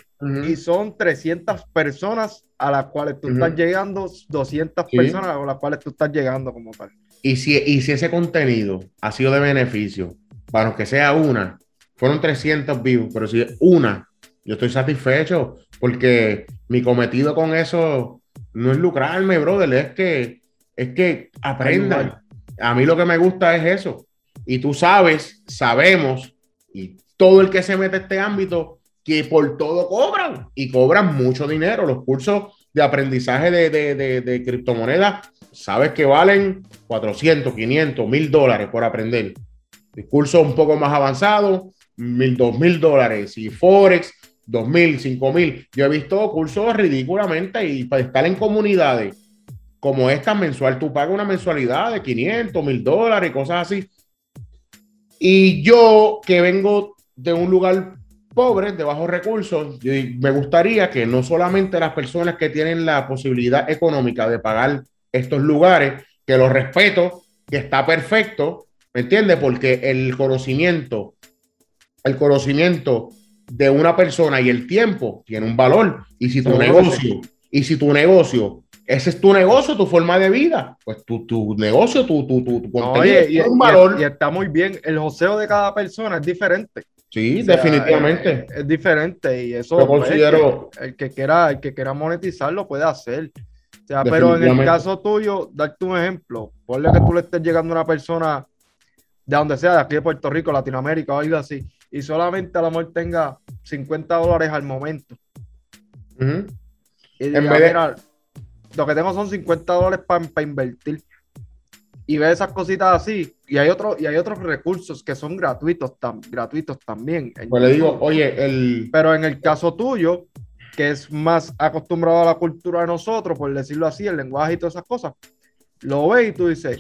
y son 300 personas a las cuales tú estás llegando, 200 personas a las cuales tú estás llegando como tal. Y si, y si ese contenido ha sido de beneficio, para que sea una, fueron 300 views, pero si una, yo estoy satisfecho porque mi cometido con eso no es lucrarme, brother, es que es que aprendan. A mí lo que me gusta es eso. Y tú sabes, sabemos, y todo el que se mete a este ámbito, que por todo cobran y cobran mucho dinero. Los cursos de aprendizaje de, criptomonedas, sabes que valen 400, 500, 1000 dólares por aprender. El curso un poco más avanzado, mil, dos mil dólares. Y Forex, dos mil, cinco mil. Yo he visto cursos ridículamente y para estar en comunidades como esta mensual, tú pagas una mensualidad de 500, mil dólares y cosas así. Y yo que vengo de un lugar pobre, de bajos recursos, me gustaría que no solamente las personas que tienen la posibilidad económica de pagar estos lugares, que los respeto, que está perfecto, ¿me entiendes? Porque el conocimiento, el conocimiento de una persona y el tiempo tiene un valor. Y si tu negocio, y si tu negocio ese es tu negocio, tu forma de vida. Pues tu, tu negocio, tu, tu, tu, contenido y, un valor. Y, está muy bien. El joseo de cada persona es diferente. Sí, definitivamente. Es, diferente y eso pues, considero... el, que, quiera, el que quiera monetizarlo puede hacer. O sea, pero en el caso tuyo, darte un ejemplo, ponle que tú le estés llegando a una persona de donde sea, de aquí de Puerto Rico, Latinoamérica o algo así, y solamente a lo mejor tenga 50 dólares al momento. Y en vez de lo que tengo son 50 dólares para invertir. Y ve esas cositas así. Y hay, otro, y hay otros recursos que son gratuitos, gratuitos también. Pues le digo, oye, el... Pero en el caso tuyo, que es más acostumbrado a la cultura de nosotros, por decirlo así, el lenguaje y todas esas cosas, lo ves y tú dices,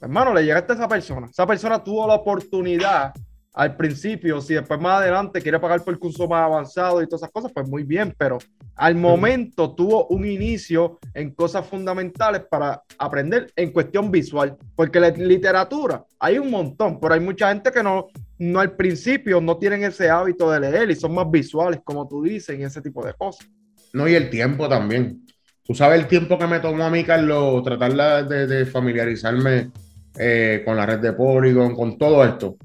hermano, le llegaste a esa persona. Esa persona tuvo la oportunidad al principio, si después más adelante quiere pagar por el curso más avanzado y todas esas cosas, pues muy bien, pero al momento tuvo un inicio en cosas fundamentales para aprender en cuestión visual, porque la literatura hay un montón, pero hay mucha gente que no, no al principio no tienen ese hábito de leer y son más visuales, como tú dices, y ese tipo de cosas. No, y el tiempo también. Tú sabes el tiempo que me tomó a mí, Carlos, tratar de, familiarizarme eh, con la red de Polygon, con todo esto.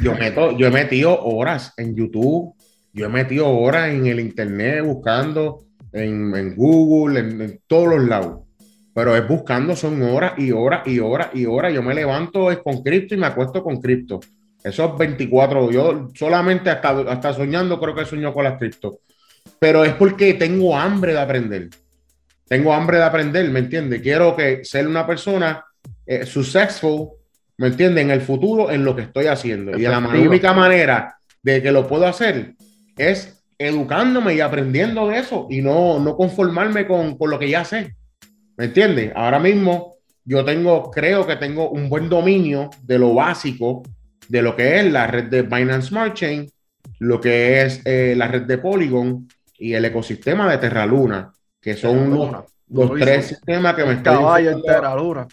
Yo, meto, yo he metido horas en YouTube, yo he metido horas en el Internet buscando, en, Google, en, todos los lados. Pero es buscando, son horas y horas y horas y horas. Yo me levanto es con cripto y me acuesto con cripto. Esos 24, yo solamente hasta, hasta soñando creo que sueño con las cripto. Pero es porque tengo hambre de aprender. Tengo hambre de aprender, ¿me entiendes? Quiero que ser una persona eh, successful ¿me entiendes? En el futuro, en lo que estoy haciendo. Y la única manera de que lo puedo hacer es educándome y aprendiendo de eso y no, no conformarme con, lo que ya sé. ¿Me entiendes? Ahora mismo yo tengo, creo que tengo un buen dominio de lo básico de lo que es la red de Binance Smart Chain, lo que es eh, la red de Polygon y el ecosistema de Terra Luna, que son los, tres sistemas que me están. Caballo en Terra Luna.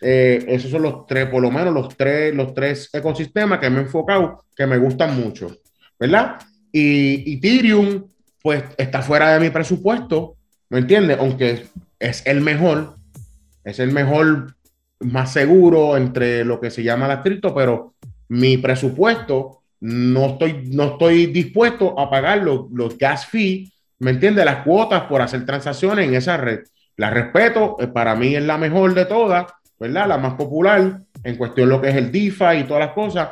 Eh, esos son los tres, por lo menos los tres, los tres ecosistemas que me he enfocado, que me gustan mucho, ¿verdad? Y Ethereum, pues está fuera de mi presupuesto, ¿me entiendes? Aunque es el mejor, es el mejor más seguro entre lo que se llama la cripto, pero mi presupuesto no estoy, no estoy dispuesto a pagar los, los gas fees, ¿me entiendes? Las cuotas por hacer transacciones en esa red. La respeto, eh, para mí es la mejor de todas, ¿verdad? La más popular en cuestión de lo que es el DeFi y todas las cosas,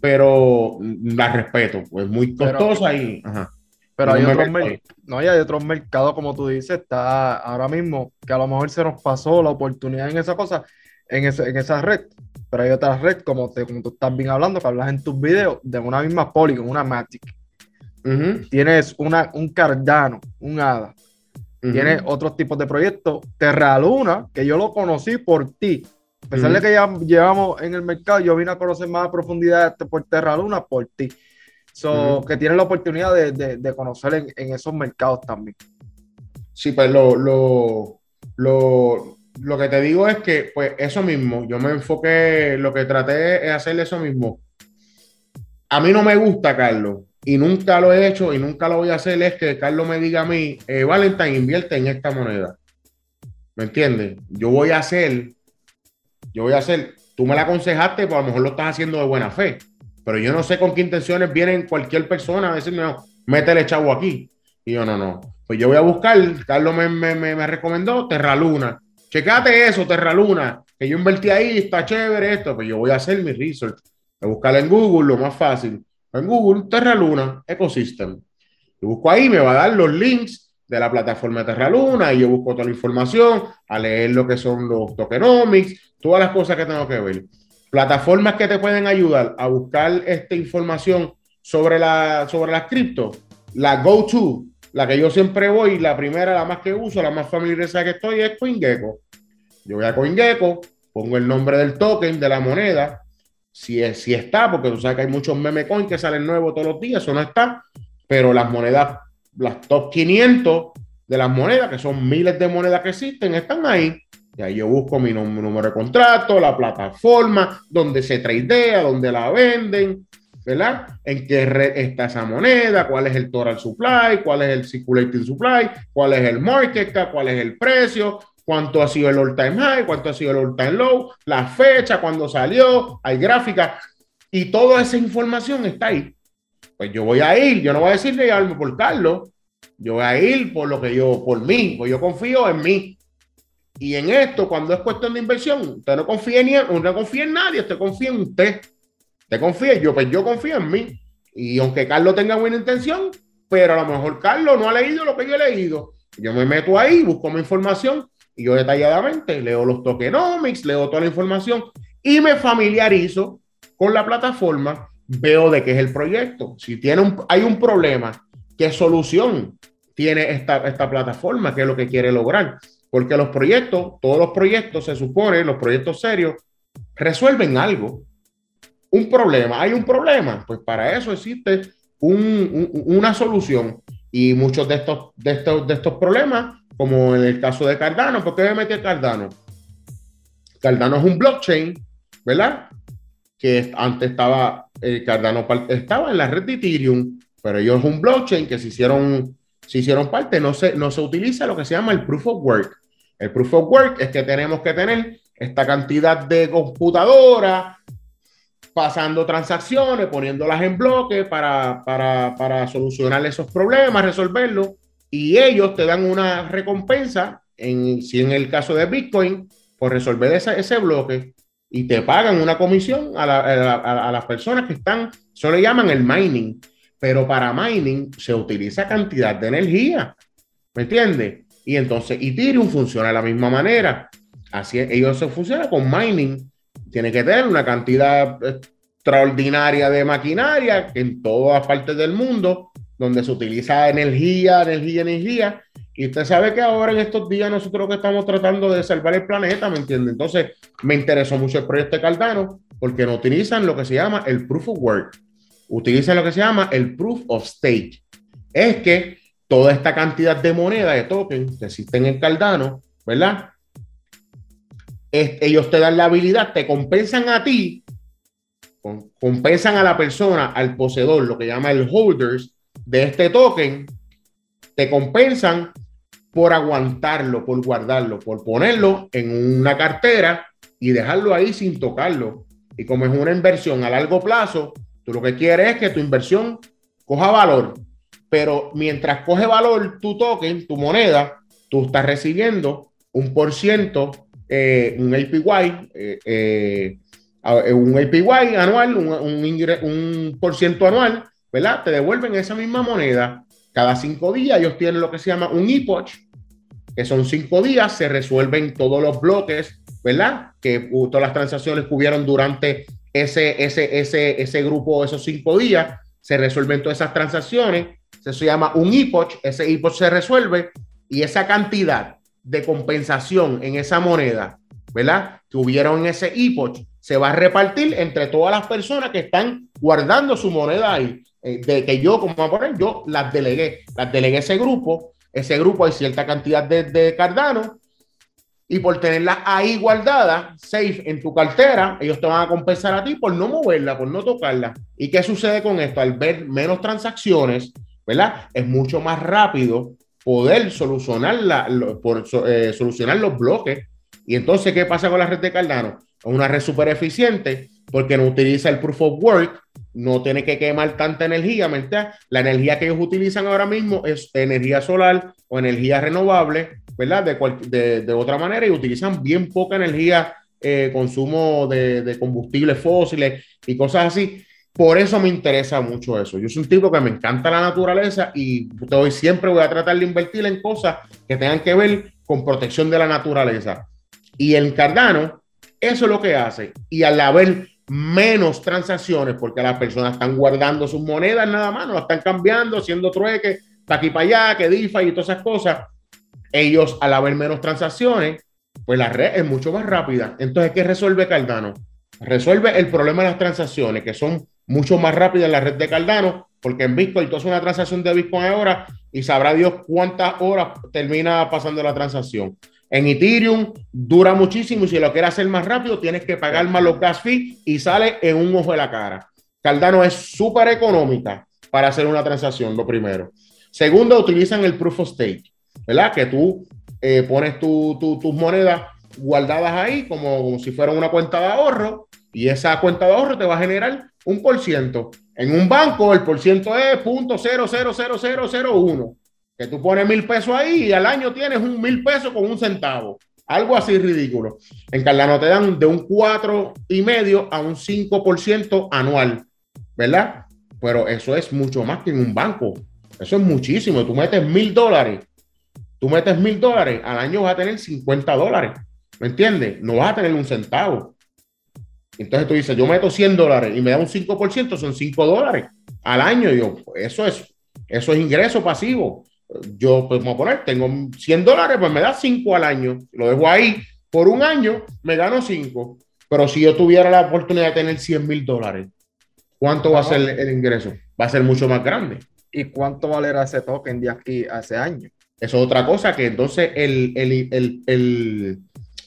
pero la respeto, pues muy costosa y... Pero hay, otros no, hay otros mercados, como tú dices, está ahora mismo, que a lo mejor se nos pasó la oportunidad en esa cosa, en, ese, en esa red. Pero hay otras red, como, te, como tú estás bien hablando, que hablas en tus videos, de una misma Polygon, una Matic. Tienes una, un Cardano, un ADA, tiene otros tipos de proyectos. Terra Luna, que yo lo conocí por ti. A pesar de que ya llevamos en el mercado, yo vine a conocer más a profundidad este por Terra Luna por ti. So, Que tiene la oportunidad de, conocer en, esos mercados también. Sí, pues lo, lo, lo, que te digo es que, pues eso mismo, yo me enfoqué, lo que traté es hacer eso mismo. A mí no me gusta, Carlos, y nunca lo he hecho y nunca lo voy a hacer, es que Carlos me diga a mí, eh, Valentine, invierte en esta moneda. ¿Me entiendes? Yo voy a hacer, yo voy a hacer, tú me la aconsejaste, pues a lo mejor lo estás haciendo de buena fe, pero yo no sé con qué intenciones vienen cualquier persona a decirme, no, métele chavo aquí. Y yo, no, no. Pues yo voy a buscar, Carlos me, me, me, recomendó Terra Luna. Checate eso, Terra Luna, que yo invertí ahí, está chévere esto, pues yo voy a hacer mi research. A buscar en Google, lo más fácil en Google, Terra Luna Ecosystem. Y busco ahí, me va a dar los links de la plataforma Terra Luna y yo busco toda la información, a leer lo que son los tokenomics, todas las cosas que tengo que ver. Plataformas que te pueden ayudar a buscar esta información sobre, la, sobre las cripto. La go-to, la que yo siempre voy, la primera, la más que uso, la más familiarizada que estoy es CoinGecko. Yo voy a CoinGecko, pongo el nombre del token, de la moneda, si, es, si está, porque tú sabes que hay muchos meme coins que salen nuevos todos los días, eso no está, pero las monedas, las top 500 de las monedas, que son miles de monedas que existen, están ahí. Y ahí yo busco mi, número de contrato, la plataforma, donde se tradea, donde la venden, ¿verdad? En qué red está esa moneda, cuál es el total supply, cuál es el circulating supply, cuál es el market cap, cuál es el precio, cuánto ha sido el all time high, cuánto ha sido el all time low, la fecha, cuándo salió, hay gráfica y toda esa información está ahí. Pues yo voy a ir, yo no voy a decirle llevarme por Carlos, yo voy a ir por lo que yo, por mí, pues yo confío en mí. Y en esto, cuando es cuestión de inversión, usted no confía en, no confía en nadie, usted confía en usted. Usted confía, yo, pues yo confío en mí. Y aunque Carlos tenga buena intención, pero a lo mejor Carlos no ha leído lo que yo he leído. Yo me meto ahí, busco mi información y yo detalladamente leo los tokenomics, leo toda la información y me familiarizo con la plataforma, veo de qué es el proyecto. Si tiene un, hay un problema, ¿qué solución tiene esta, esta plataforma? ¿Qué es lo que quiere lograr? Porque los proyectos, todos los proyectos se supone, los proyectos serios, resuelven algo. Un problema, hay un problema, pues para eso existe una solución. Y muchos de estos, de estos, de estos problemas como en el caso de Cardano. ¿Por qué me metí a Cardano? Cardano es un blockchain, ¿verdad? Que antes estaba, eh, Cardano estaba en la red de Ethereum, pero ellos es un blockchain que se hicieron se hicieron parte, no se, no se utiliza lo que se llama el proof of work. El proof of work es que tenemos que tener esta cantidad de computadoras pasando transacciones, poniéndolas en bloque para, para, para solucionar esos problemas, resolverlos, y ellos te dan una recompensa, en, si en el caso de Bitcoin, por resolver ese, ese bloque, y te pagan una comisión a, a, a las personas que están, eso le llaman el mining pero para mining se utiliza cantidad de energía. ¿Me entiendes? Y entonces Ethereum funciona de la misma manera. Así ellos se funciona con mining. Tiene que tener una cantidad extraordinaria de maquinaria en todas partes del mundo donde se utiliza energía, energía, energía. Y usted sabe que ahora en estos días nosotros que estamos tratando de salvar el planeta, ¿me entiende? Entonces me interesó mucho el proyecto de Cardano porque no utilizan lo que se llama el proof of work utiliza lo que se llama el proof of stake. Es que toda esta cantidad de moneda, de tokens que existen en Cardano, ¿verdad? ellos te dan la habilidad, te compensan a ti, compensan a la persona, al poseedor, lo que llama el holders de este token, te compensan por aguantarlo, por guardarlo, por ponerlo en una cartera y dejarlo ahí sin tocarlo. Y como es una inversión a largo plazo, Tú lo que quieres es que tu inversión coja valor, pero mientras coge valor tu token, tu moneda, tú estás recibiendo un por ciento, eh, un APY, eh, eh, un APY anual, un, un, por ciento anual, ¿verdad? Te devuelven esa misma moneda. Cada cinco días ellos tienen lo que se llama un epoch, que son cinco días, se resuelven todos los bloques, ¿verdad? Que todas las transacciones que hubieron durante ese, ese, ese, ese grupo, esos cinco días, se resuelven todas esas transacciones, se llama un epoch, ese epoch se resuelve y esa cantidad de compensación en esa moneda, ¿verdad? Que hubieron en ese epoch, se va a repartir entre todas las personas que están guardando su moneda ahí. Eh, de que yo, como a poner, yo las delegué, las delegué ese grupo, ese grupo hay cierta cantidad de, de Cardano, y por tenerla ahí guardada, safe en tu cartera, ellos te van a compensar a ti por no moverla, por no tocarla. ¿Y qué sucede con esto? Al ver menos transacciones, ¿verdad? Es mucho más rápido poder solucionar, la, por, eh, solucionar los bloques. Y entonces, ¿qué pasa con la red de Cardano? Es una red súper eficiente porque no utiliza el proof of work, no tiene que quemar tanta energía, ¿verdad? La energía que ellos utilizan ahora mismo es energía solar o energía renovable ¿verdad? De, otra manera y utilizan bien poca energía, eh, consumo de, de, combustibles fósiles y cosas así. Por eso me interesa mucho eso. Yo soy un tipo que me encanta la naturaleza y hoy siempre voy a tratar de invertir en cosas que tengan que ver con protección de la naturaleza. Y el Cardano, eso es lo que hace. Y al haber menos transacciones, porque las personas están guardando sus monedas nada más, no las están cambiando, haciendo trueques, para aquí para allá, que DeFi y todas esas cosas, ellos al haber menos transacciones, pues la red es mucho más rápida. Entonces, ¿qué resuelve Cardano? Resuelve el problema de las transacciones, que son mucho más rápidas en la red de Cardano, porque en Bitcoin tú una transacción de Bitcoin ahora y sabrá Dios cuántas horas termina pasando la transacción. En Ethereum dura muchísimo y si lo quieres hacer más rápido tienes que pagar más los gas fees y sale en un ojo de la cara. Cardano es súper económica para hacer una transacción, lo primero. Segundo, utilizan el proof of stake. ¿verdad? Que tú eh, pones tus monedas guardadas ahí como, si fuera una cuenta de ahorro y esa cuenta de ahorro te va a generar un por ciento. En un banco el por ciento es .0000001, que tú pones mil pesos ahí y al año tienes un mil pesos con un centavo. Algo así ridículo. En Cardano te dan de un cuatro y medio a un 5% anual, ¿verdad? Pero eso es mucho más que en un banco. Eso es muchísimo. Tú metes mil dólares Tú metes mil dólares, al año vas a tener 50 dólares. ¿Me entiendes? No vas a tener un centavo. Entonces tú dices, yo meto 100 dólares y me da un 5%, son 5 dólares al año. yo, pues eso es, eso es ingreso pasivo. Yo, pues vamos a poner, tengo 100 dólares, pues me da 5 al año. Lo dejo ahí por un año, me gano 5. Pero si yo tuviera la oportunidad de tener 100 mil dólares, ¿cuánto va a ser el ingreso? Va a ser mucho más grande. ¿Y cuánto valerá ese token de aquí a ese año? Eso es otra cosa que entonces el, el, el, el,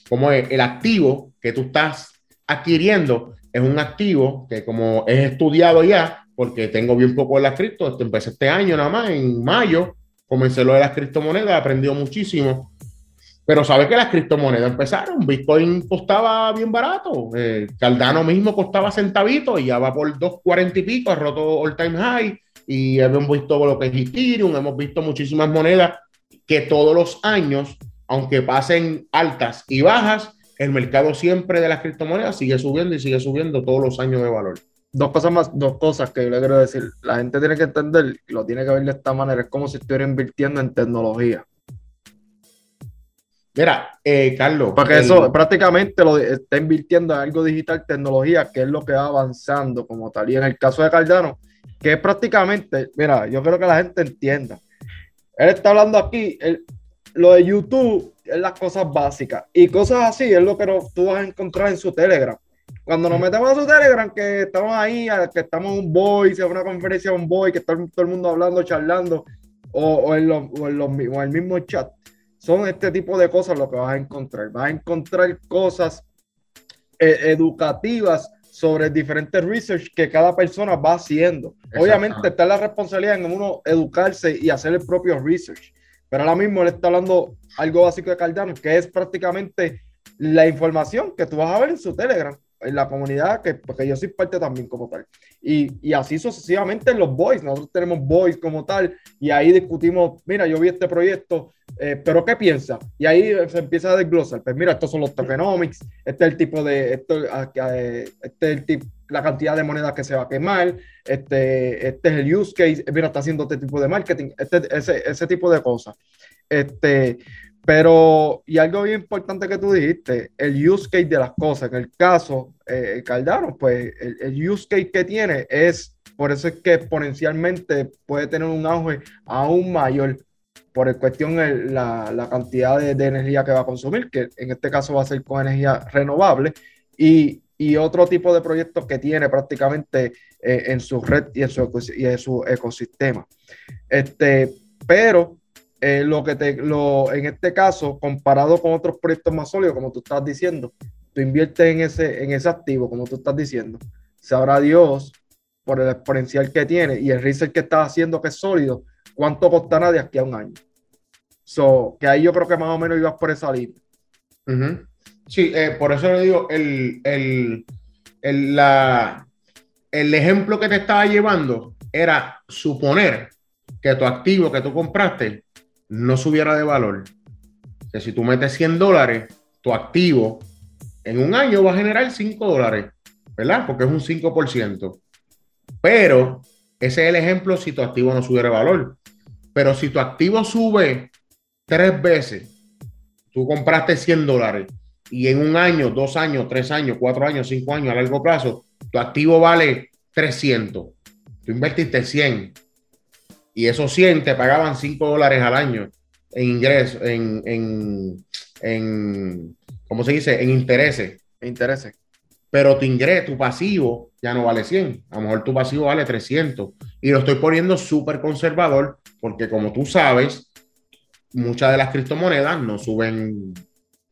como es, el activo que tú estás adquiriendo es un activo que como es estudiado ya, porque tengo bien poco en la cripto, empecé este año nada más, en mayo, comencé lo de las criptomonedas, aprendió muchísimo. Pero sabes que las criptomonedas empezaron. Bitcoin costaba bien barato. Eh, Cardano mismo costaba centavitos y ya va por 2.40 y pico, ha roto all time high. Y hemos visto lo que es Ethereum, hemos visto muchísimas monedas que todos los años, aunque pasen altas y bajas, el mercado siempre de las criptomonedas sigue subiendo y sigue subiendo todos los años de valor. Dos cosas más, dos cosas que yo le quiero decir. La gente tiene que entender, lo tiene que ver de esta manera, es como si estuviera invirtiendo en tecnología. Mira, eh, Carlos. Porque eso prácticamente lo está invirtiendo en algo digital, tecnología, que es lo que va avanzando como tal. Y en el caso de Cardano, que es prácticamente, mira, yo creo que la gente entienda. Él está hablando aquí, lo de YouTube es las cosas básicas y cosas así es lo que tú vas a encontrar en su Telegram. Cuando nos metemos a su Telegram, que estamos ahí, que estamos un voice, una conferencia, un boy, que está todo el mundo hablando, charlando, o, en, los, o, en el mismo chat, son este tipo de cosas lo que vas a encontrar. Vas a encontrar cosas eh, educativas sobre diferentes research que cada persona va haciendo. Obviamente está la responsabilidad en uno educarse y hacer el propio research. Pero ahora mismo él está hablando algo básico de Cardano, que es prácticamente la información que tú vas a ver en su Telegram, en la comunidad, que, porque yo soy parte también como tal. Y, y así sucesivamente en los boys. Nosotros tenemos boys como tal, y ahí discutimos, mira, yo vi este proyecto, eh, pero ¿qué piensa? Y ahí se empieza a desglosar. Pues mira, estos son los tokenomics, este es el tipo de, esto, este es el tipo, la cantidad de monedas que se va a quemar, este, este es el use case, mira, está haciendo este tipo de marketing, este, ese, ese tipo de cosas. Este, pero, y algo bien importante que tú dijiste, el use case de las cosas. En el caso eh, pues el, el, use case que tiene es, por eso es que exponencialmente puede tener un auge aún mayor por el cuestión de la, la, cantidad de, de, energía que va a consumir, que en este caso va a ser con energía renovable, y, y otro tipo de proyectos que tiene prácticamente eh, en su red y en su, y en su ecosistema. Este, pero eh, lo que te, lo, en este caso, comparado con otros proyectos más sólidos, como tú estás diciendo, tú inviertes en ese, en ese activo, como tú estás diciendo, sabrá Dios por el exponencial que tiene y el research que estás haciendo que es sólido, cuánto costará de aquí a un año. So, que ahí yo creo que más o menos ibas por esa línea. Sí, eh, por eso le digo, el, el, el, la, el ejemplo que te estaba llevando era suponer que tu activo que tú compraste no subiera de valor. Que si tú metes 100 dólares, tu activo en un año va a generar 5 dólares, ¿verdad? Porque es un 5%. Pero ese es el ejemplo si tu activo no subiera de valor. Pero si tu activo sube tres veces, tú compraste 100 dólares y en un año, dos años, tres años, cuatro años, cinco años a largo plazo, tu activo vale 300. Tú invertiste 100 y esos 100 te pagaban 5 dólares al año en ingresos, en, en, en, ¿cómo se dice? En intereses. Intereses. Pero tu ingreso, tu pasivo ya no vale 100. A lo mejor tu pasivo vale 300. Y lo estoy poniendo súper conservador porque como tú sabes, muchas de las criptomonedas no suben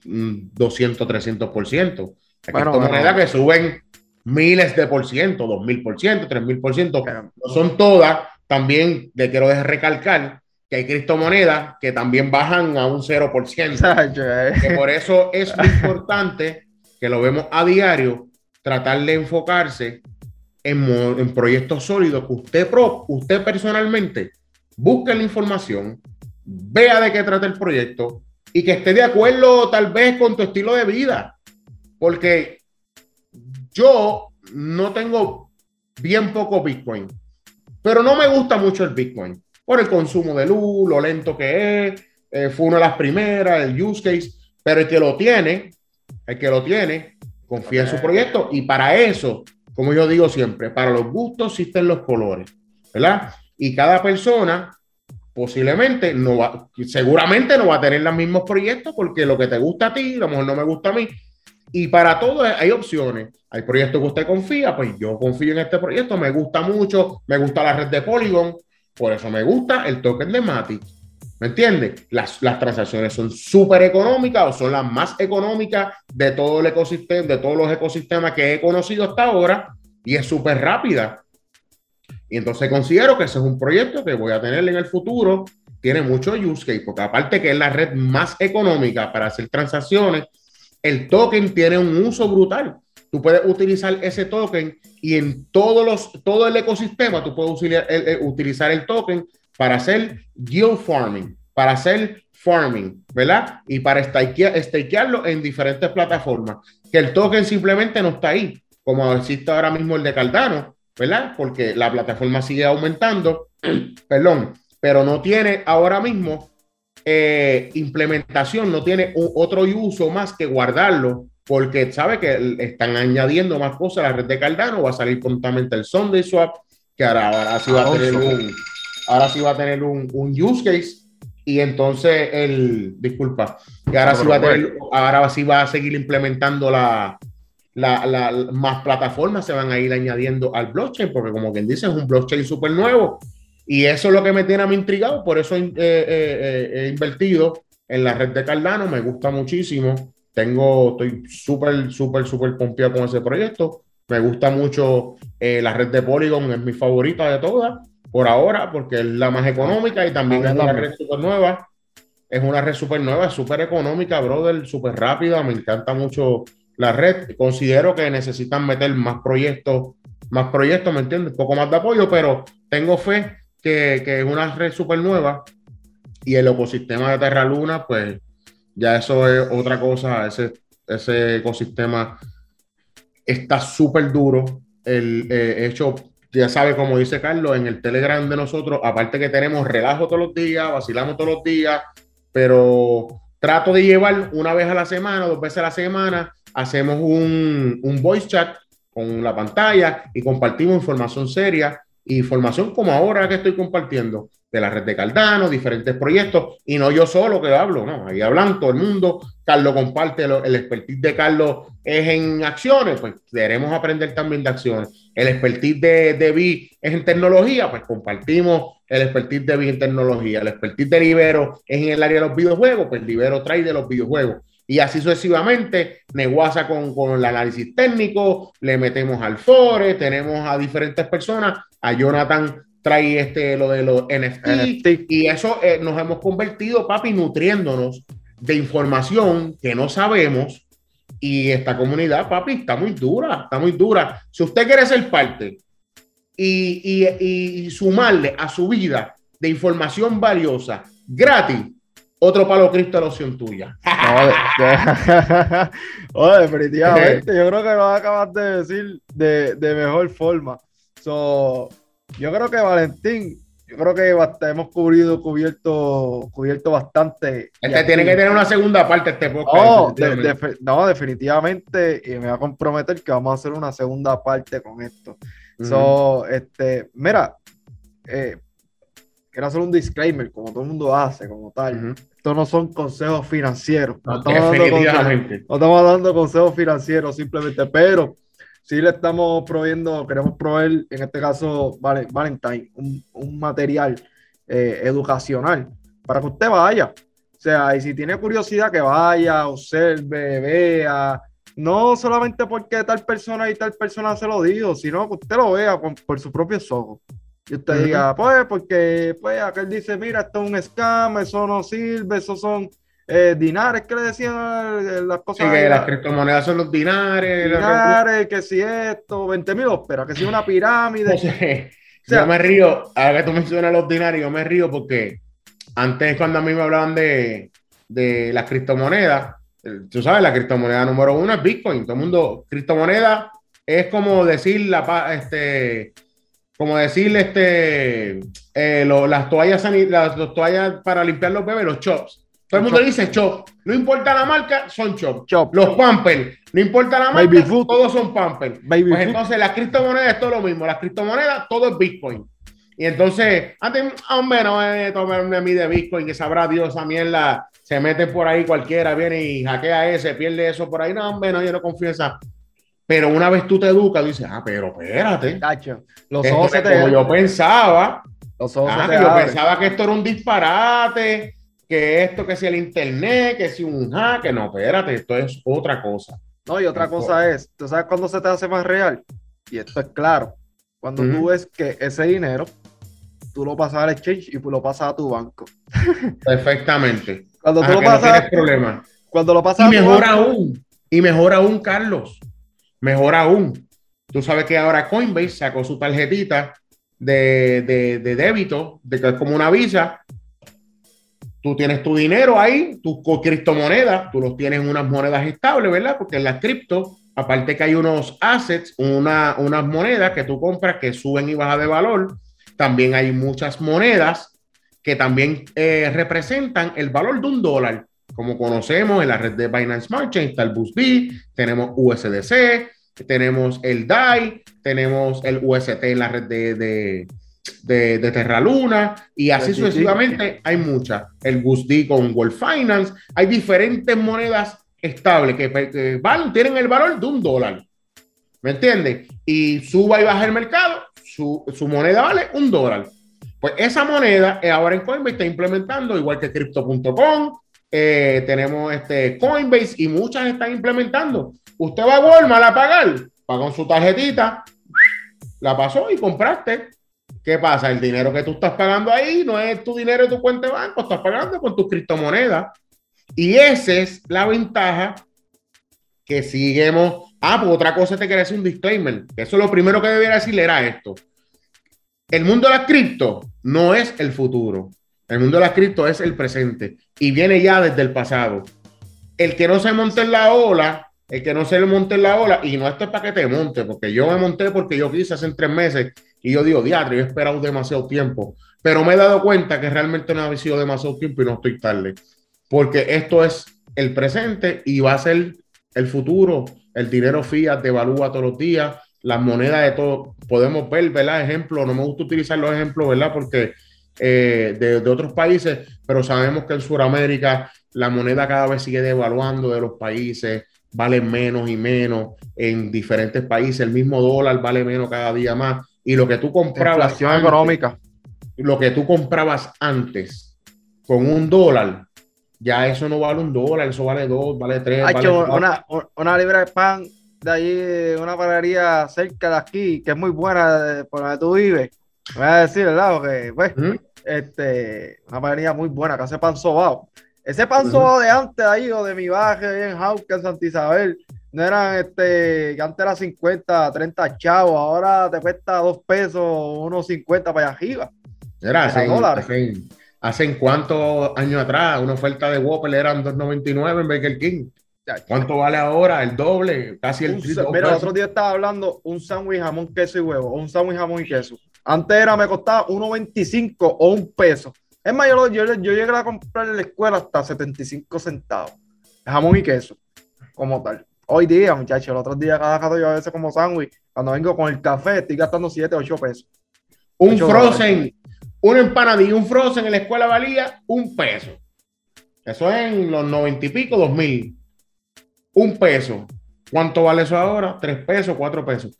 200, 300%. Hay criptomonedas que suben miles de por ciento, dos mil por ciento, tres mil por ciento. No son todas, también le quiero recalcar que hay criptomonedas que también bajan a un 0%. que por eso es muy importante que lo vemos a diario, tratar de enfocarse en, en proyectos sólidos que usted, pro, usted personalmente busque la información, vea de qué trata el proyecto y que esté de acuerdo tal vez con tu estilo de vida. Porque yo no tengo bien poco Bitcoin. Pero no me gusta mucho el Bitcoin por el consumo de luz, lo lento que es. Eh, fue una de las primeras, el use case. Pero el que lo tiene, el que lo tiene, confía en su proyecto. Y para eso, como yo digo siempre, para los gustos existen los colores, ¿verdad? Y cada persona posiblemente no va, seguramente no va a tener los mismos proyectos porque lo que te gusta a ti, a lo mejor no me gusta a mí. Y para todo hay opciones. Hay proyectos que usted confía, pues yo confío en este proyecto, me gusta mucho, me gusta la red de Polygon, por eso me gusta el token de Matic. ¿Me entiende? Las, las transacciones son súper económicas o son las más económicas de todo el ecosistema, de todos los ecosistemas que he conocido hasta ahora y es súper rápida. Y entonces considero que ese es un proyecto que voy a tener en el futuro tiene mucho use case, porque aparte que es la red más económica para hacer transacciones, el token tiene un uso brutal. Tú puedes utilizar ese token y en todos los, todo el ecosistema tú puedes utilizar el, utilizar el token para hacer yield farming, para hacer farming, ¿verdad? Y para stakearlo en diferentes plataformas. Que el token simplemente no está ahí, como existe ahora mismo el de Cardano, ¿verdad? Porque la plataforma sigue aumentando, [clears throat] perdón, pero no tiene ahora mismo eh, implementación, no tiene otro uso más que guardarlo, porque sabe que están añadiendo más cosas a la red de Cardano, va a salir prontamente el Sunday Swap, que ahora, sí va a tener un, ahora sí va a tener un, use case y entonces el, disculpa, y ahora sí va a tener, ahora sí va a seguir implementando la, la, más plataformas se van a ir añadiendo al blockchain, porque como quien dice, es un blockchain súper nuevo. Y eso es lo que me tiene a mí intrigado, por eso he, eh, eh, eh, invertido en la red de Cardano, me gusta muchísimo. Tengo, estoy súper, súper, súper confiado con ese proyecto. Me gusta mucho la red de Polygon, es mi favorita de todas, por ahora, porque es la más económica y también es una red súper nueva. Es una red súper nueva, súper económica, brother, súper rápida. Me encanta mucho la red. Considero que necesitan meter más proyectos, más proyectos, ¿me entiendes? Un poco más de apoyo, pero tengo fe que, es una red súper nueva y el ecosistema de Terra Luna, pues ya eso es otra cosa. Ese, ese ecosistema está súper duro. El eh, hecho, ya sabe, como dice Carlos, en el Telegram de nosotros, aparte que tenemos relajo todos los días, vacilamos todos los días, pero trato de llevar una vez a la semana, dos veces a la semana, hacemos un, un voice chat con la pantalla y compartimos información seria, información como ahora que estoy compartiendo de la red de Cardano, diferentes proyectos, y no yo solo que hablo, no, ahí hablan todo el mundo, Carlos comparte, el expertise de Carlos es en acciones, pues queremos aprender también de acciones. El expertise de, de es en tecnología, pues compartimos el expertise de Vi en tecnología. El expertise de Libero es en el área de los videojuegos, pues Libero trae de los videojuegos y así sucesivamente, Neguasa con, con el análisis técnico, le metemos al Fore, tenemos a diferentes personas, a Jonathan trae este, lo de los NFT, y eso eh, nos hemos convertido, papi, nutriéndonos de información que no sabemos y esta comunidad, papi, está muy dura, está muy dura. Si usted quiere ser parte y, y, y sumarle a su vida de información valiosa gratis, otro palo Cristo a la opción tuya. No, [laughs] definitivamente. yo creo que lo acabas de decir de, de mejor forma. So, yo creo que Valentín, yo creo que hemos cubrido, cubierto, cubierto bastante. Este tiene que tener una segunda parte este podcast. No, definitivamente. Y me va a comprometer que vamos a hacer una segunda parte con esto. So, este, mira, eh, quiero hacer un disclaimer, como todo el mundo hace, como tal. Estos no son consejos financieros. No, estamos Definitivamente. no estamos dando consejos financieros simplemente, pero sí le estamos proveyendo, queremos proveer, en este caso, vale, Valentine, un, material eh, educacional para que usted vaya. O sea, y si tiene curiosidad, que vaya, observe, vea. No solamente porque tal persona y tal persona se lo dijo, sino que usted lo vea por sus propios ojos. Y usted diga, pues, porque pues aquel dice, mira, esto es un scam, eso no sirve, eso son eh, dinares que le decían eh, las cosas. Sí, que las criptomonedas son los dinares. Dinares, que si esto, 20 mil óperas, que si una pirámide. [laughs] O sea, yo me río, ahora que tú mencionas los dinarios, yo me río porque antes cuando a mí me hablaban de, de las criptomonedas, eh, tú sabes, la criptomoneda número uno es Bitcoin. Todo el mundo, criptomoneda es como decir la este como decirle este, eh, las, toallas las, toallas para limpiar los bebés, los chops. Todo el mundo dice chop. No importa la marca, son chop. chop los pampers. No importa la marca, todos son pampers. pues entonces las criptomonedas es todo lo mismo. Las criptomonedas, todo es Bitcoin. Y entonces, antes, hombre, no me tomarme a mí de Bitcoin, que sabrá Dios, esa mierda se mete por ahí cualquiera, viene y hackea ese, pierde eso por ahí. No, hombre, no, yo no confío en esa pero una vez tú te educas, dices, ah, pero espérate. los ojos se te como yo pensaba. Los ojos ah, yo pensaba que esto era un disparate, que esto, que si el internet, que si un hack, que no, espérate, esto es otra cosa. No, y otra cosa es, ¿tú sabes cuándo se te hace más real? Y esto es claro. Cuando tú ves que ese dinero, tú lo pasas al exchange y lo pasas a tu banco. [laughs] Perfectamente. Cuando tú lo no pasas, tienes problema. cuando lo pasas Y a tu mejor banco, aún, y mejor aún, Carlos, mejor aún. Tú sabes que ahora Coinbase sacó su tarjetita de, de- de débito, de que es como una visa. Tú tienes tu dinero ahí, tus criptomonedas, tú los tienes en unas monedas estables, ¿verdad? Porque en las cripto, aparte que hay unos assets, una, unas monedas que tú compras que suben y bajan de valor, también hay muchas monedas que también eh, representan el valor de un dólar. Como conocemos en la red de Binance Smart Chain está el BUSD, tenemos USDC, tenemos el DAI, tenemos el UST en la red de, de, de Terra Luna y así sucesivamente hay muchas. El BUSD con World Finance, hay diferentes monedas estables que, que valen, tienen el valor de un dólar. ¿Me entiendes? Y suba y baja el mercado, su, su moneda vale un dólar. Pues esa moneda ahora en Coinbase está implementando, igual que Crypto.com, eh, tenemos este Coinbase y muchas están implementando. Usted va a Walmart a pagar, paga con su tarjetita, la pasó y compraste. ¿Qué pasa? El dinero que tú estás pagando ahí no es tu dinero de tu cuenta de banco, estás pagando con tus criptomonedas. Y esa es la ventaja que seguimos. Ah, pues otra cosa te quería decir un disclaimer. Eso es lo primero que debería decirle era esto. El mundo de las cripto no es el futuro. El mundo de las cripto es el presente y viene ya desde el pasado. El que no se monte en la ola, el que no se le monte en la ola, y no esto es para que te monte, porque yo me monté porque yo quise hace tres meses y yo digo, diatre, yo he esperado demasiado tiempo, pero me he dado cuenta que realmente no ha sido demasiado tiempo y no estoy tarde, porque esto es el presente y va a ser el futuro. El dinero fiat devalúa todos los días, las monedas de todo. Podemos ver, ¿verdad? Ejemplos, no me gusta utilizar los ejemplos, ¿verdad? Porque eh, de, de otros países, pero sabemos que en Sudamérica la moneda cada vez sigue devaluando de los países, vale menos y menos en diferentes países, el mismo dólar vale menos cada día más. Y lo que tú comprabas, inflación antes, económica. lo que tú comprabas antes con un dólar, ya eso no vale un dólar, eso vale dos, vale tres. Vale una, una libra de pan de allí, de una panadería cerca de aquí, que es muy buena de- por donde tú vives. Me voy a decir, ¿verdad? Porque, pues, Ujú. este, una panadería muy buena que hace pan sobao. Ese pan Ujú. sobao de antes ahí, o de mi ahí en Jauca, en Santa Isabel, no eran, este, que antes era 50, 30 chavos, ahora te cuesta dos pesos, unos 50 para allá arriba. Era, hacen, hacen, hacen cuántos años atrás una oferta de Whopper eran 2.99 en Burger King. ¿Cuánto vale ahora? El doble, casi el triple. mira, el otro día estaba hablando un sándwich jamón, queso y huevo, o un sándwich jamón y queso. Antes era, me costaba 1.25 o un peso. Es más, yo, lo- yo, yo llegué a comprar en la escuela hasta 75 centavos. Jamón y queso, como tal. Hoy día, muchachos, el otro día cada rato yo a veces como sándwich, cuando vengo con el café, estoy gastando 7, 8 pesos. Un frozen, una empanadilla, un frozen en la escuela valía un peso. Eso es en los noventa y pico, dos mil. Un peso. ¿Cuánto vale eso ahora? Tres pesos, cuatro pesos.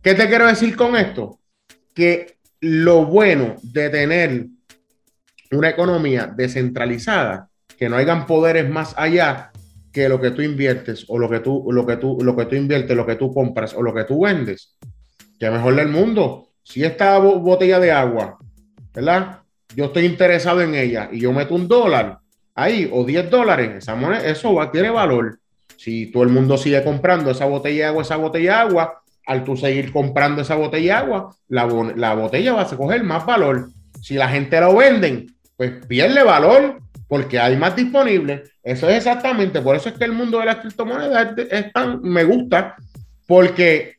¿Qué te quiero decir con esto? Que lo bueno de tener una economía descentralizada, que no hayan poderes más allá que lo que tú inviertes o lo que tú, lo que tú, lo que tú inviertes, lo que tú compras o lo que tú vendes, que mejor del mundo. Si esta bo- botella de agua, ¿verdad? Yo estoy interesado en ella y yo meto un dólar ahí o 10 dólares, esa moneda, eso tiene valor. Si todo el mundo sigue comprando esa botella de agua, esa botella de agua, al tú seguir comprando esa botella de agua, la, la botella va a coger más valor. Si la gente lo venden, pues pierde valor porque hay más disponible. Eso es exactamente, por eso es que el mundo de las criptomonedas es, es tan, me gusta, porque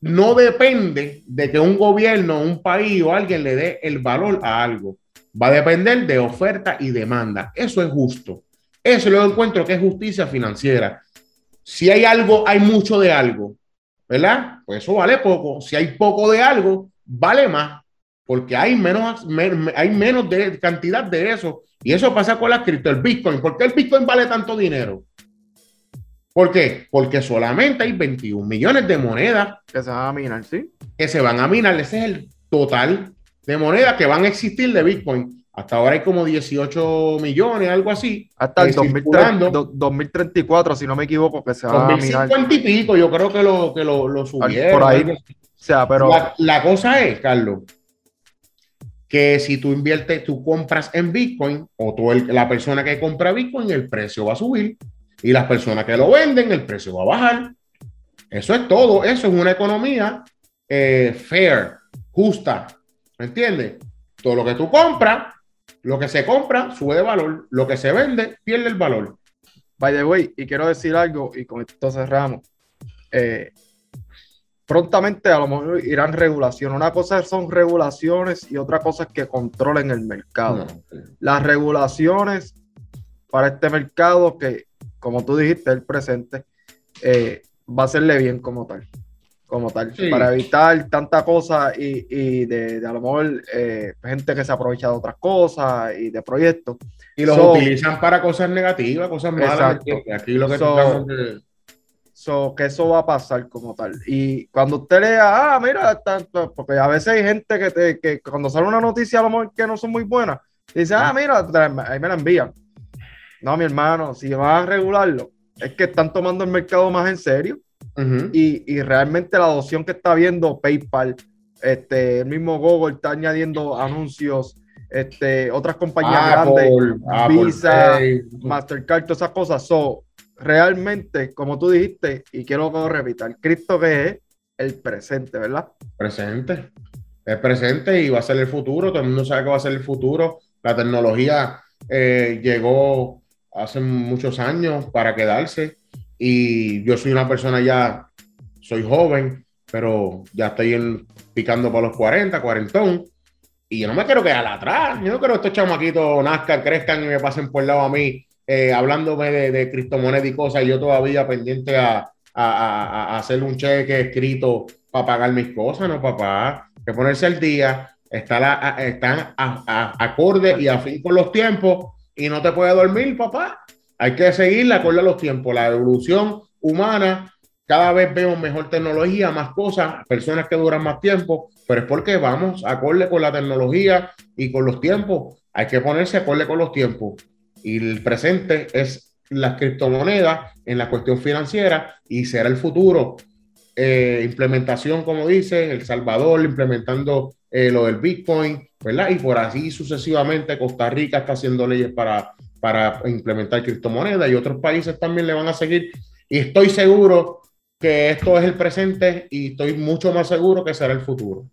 no depende de que un gobierno, un país o alguien le dé el valor a algo. Va a depender de oferta y demanda. Eso es justo. Eso lo encuentro que es justicia financiera. Si hay algo, hay mucho de algo, ¿verdad? Pues eso vale poco. Si hay poco de algo, vale más, porque hay menos, me- hay menos de cantidad de eso. Y eso pasa con las cripto, el Bitcoin. ¿Por qué el Bitcoin vale tanto dinero? ¿Por qué? Porque solamente hay 21 millones de monedas Que se van a minar, ¿sí? que se van a minar. Ese es el total de monedas que van a existir de Bitcoin. Hasta ahora hay como 18 millones, algo así. Hasta el Eh, 2030 circulando. do- 2034, si no me equivoco, que se van a minar. 2050 y pico, yo creo que lo, que lo, lo subieron. por ahí. O sea, pero La, la cosa es, Carlos, que si tú inviertes, tú compras en Bitcoin o tú, la persona que compra Bitcoin, el precio va a subir y las personas que lo venden, el precio va a bajar. Eso es todo. Eso es una economía eh, fair, justa. ¿Me entiendes? Todo lo que tú compras, lo que se compra sube de valor, lo que se vende pierde el valor. By the way, y quiero decir algo, y con esto cerramos. Eh, prontamente a lo mejor irán regulaciones. Una cosa son regulaciones y otra cosa es que controlen el mercado. Las regulaciones para este mercado que, como tú dijiste, el presente, eh, va a serle bien como tal como tal, para evitar tanta cosa y, de, a lo mejor eh, gente que se aprovecha de otras cosas y de proyectos. Y los utilizan para cosas negativas, cosas malas. Aquí lo que so, so, que eso va a pasar como tal. Y cuando usted lea, ah, mira, porque a veces hay gente que, te, que cuando sale una noticia a lo mejor que no son muy buenas, dice, ah, mira, ahí me la envían. No, mi hermano, si van a regularlo, es que están tomando el mercado más en serio y, realmente la adopción que está viendo PayPal, este, el mismo Google está añadiendo anuncios, este, otras compañías grandes, Visa, Mastercard, todas esas cosas. So, realmente, como tú dijiste, y quiero que lo repita, el cripto que es el presente, ¿verdad? Presente. Es presente y va a ser el futuro. Todo el mundo sabe que va a ser el futuro. La tecnología eh, llegó hace muchos años para quedarse y yo soy una persona ya, soy joven, pero ya estoy picando por los 40, cuarentón, y yo no me quiero quedar atrás. Yo no quiero que estos chamaquitos nazcan, crezcan y me pasen por el lado a mí, eh, hablándome de, de criptomonedas y cosas, yo todavía pendiente a, hacer un cheque escrito para pagar mis cosas, ¿no, papá? Que ponerse al día, estar están acorde y afín con los tiempos, y no te puede dormir, papá. Hay que seguir acorde a los tiempos, la evolución humana. Cada vez vemos mejor tecnología, más cosas, personas que duran más tiempo, pero es porque vamos acorde con la tecnología y con los tiempos. Hay que ponerse acorde con los tiempos. Y el presente es las criptomonedas en la cuestión financiera y será el futuro. Eh, implementación, como dice, El Salvador implementando eh, lo del Bitcoin, ¿verdad? Y por así sucesivamente Costa Rica está haciendo leyes para para implementar criptomonedas y otros países también le van a seguir. Y estoy seguro que esto es el presente y estoy mucho más seguro que será el futuro.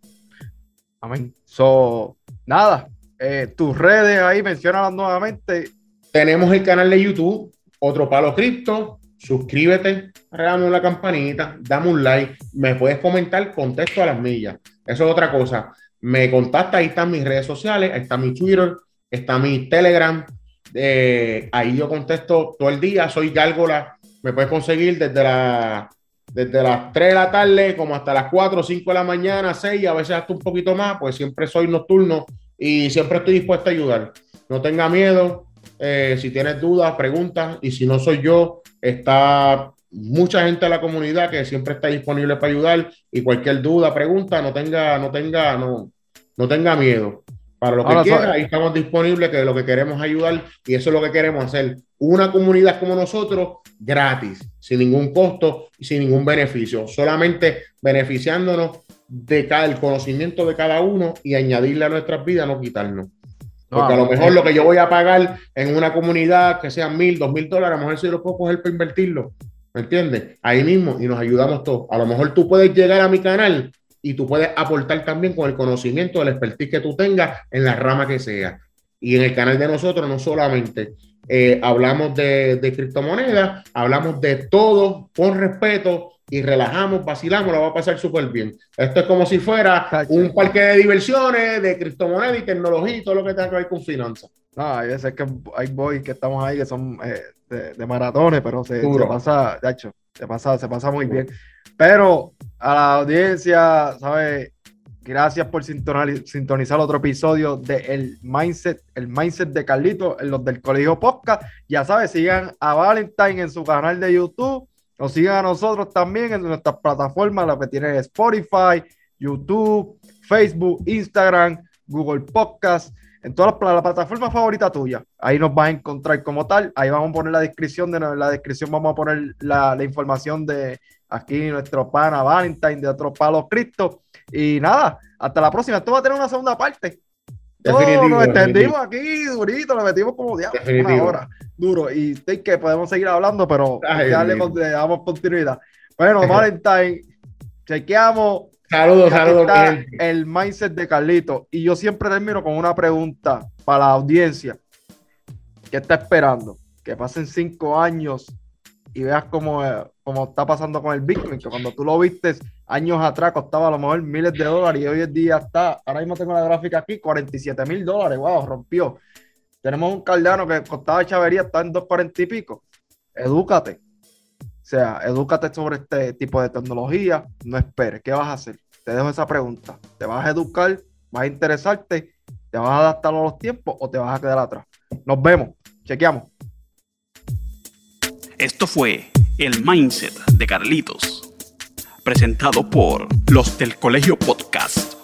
Amén. So, nada, eh, tus redes ahí, mencionalas nuevamente. Tenemos el canal de YouTube, Otro Palo Cripto. Suscríbete, regálame la campanita, dame un like, me puedes comentar, contesto a las millas. Eso es otra cosa. Me contacta, ahí están mis redes sociales, ahí está mi Twitter, está mi Telegram, eh, ahí yo contesto todo el día, soy Gárgola, me puedes conseguir desde, la, desde las 3 de la tarde como hasta las 4 o 5 de la mañana, 6, a veces hasta un poquito más, pues siempre soy nocturno y siempre estoy dispuesto a ayudar. No tenga miedo, eh, si tienes dudas, preguntas, y si no soy yo, está mucha gente de la comunidad que siempre está disponible para ayudar y cualquier duda, pregunta, no tenga, no tenga, no, no tenga miedo. Para lo que quiera, ahí estamos disponibles, que lo que queremos ayudar y eso es lo que queremos hacer. Una comunidad como nosotros, gratis, sin ningún costo y sin ningún beneficio, solamente beneficiándonos de cada, el conocimiento de cada uno y añadirle a nuestras vidas, no quitarnos. Porque a lo mejor lo que yo voy a pagar en una comunidad que sean mil, dos mil dólares, a lo mejor si lo puedo coger para invertirlo. ¿Me entiendes? Ahí mismo y nos ayudamos todos. A lo mejor tú puedes llegar a mi canal y tú puedes aportar también con el conocimiento, el expertise que tú tengas en la rama que sea. Y en el canal de nosotros no solamente eh, hablamos de, de criptomonedas, hablamos de todo con respeto y relajamos, vacilamos, lo va a pasar súper bien. Esto es como si fuera un parque de diversiones, de criptomonedas y tecnología y todo lo que tenga que ver con finanzas. No, hay veces que hay boys que estamos ahí que son eh, de, maratones, pero se, se pasa, de hecho, se pasa, se pasa muy bien. Pero a la audiencia, ¿sabes? Gracias por sintonizar otro episodio de el Mindset, el Mindset de Carlito, en los del Colegio Podcast. Ya sabes, sigan a Valentine en su canal de YouTube. Nos sigan a nosotros también en nuestras plataformas, las que tienen Spotify, YouTube, Facebook, Instagram, Google Podcast, en todas las, plataformas favoritas tuyas. Ahí nos vas a encontrar como tal. Ahí vamos a poner la descripción, de la descripción vamos a poner la información de, aquí nuestro pana Valentine de otro palo Cristo. Y nada, hasta la próxima. Esto va a tener una segunda parte. No, nos extendimos aquí durito, le metimos como diablo, una hora. Duro. Y que podemos seguir hablando, pero ya le, damos continuidad. Bueno, [laughs] Valentine, chequeamos. Saludos, saludos. El mindset de Carlito. Y yo siempre termino con una pregunta para la audiencia. ¿Qué está esperando? Que pasen cinco años y veas cómo, está pasando con el Bitcoin, que cuando tú lo viste años atrás costaba a lo mejor miles de dólares y hoy en día está, ahora mismo tengo la gráfica aquí, 47 mil dólares, wow, rompió. Tenemos un caldano que costaba chavería, está en 240 y pico. Edúcate. O sea, edúcate sobre este tipo de tecnología, no esperes. ¿Qué vas a hacer? Te dejo esa pregunta. ¿Te vas a educar? ¿Vas a interesarte? ¿Te vas a adaptar a los tiempos o te vas a quedar atrás? Nos vemos. Chequeamos. Esto fue el Mindset de Carlitos, presentado por los del Colegio Podcast.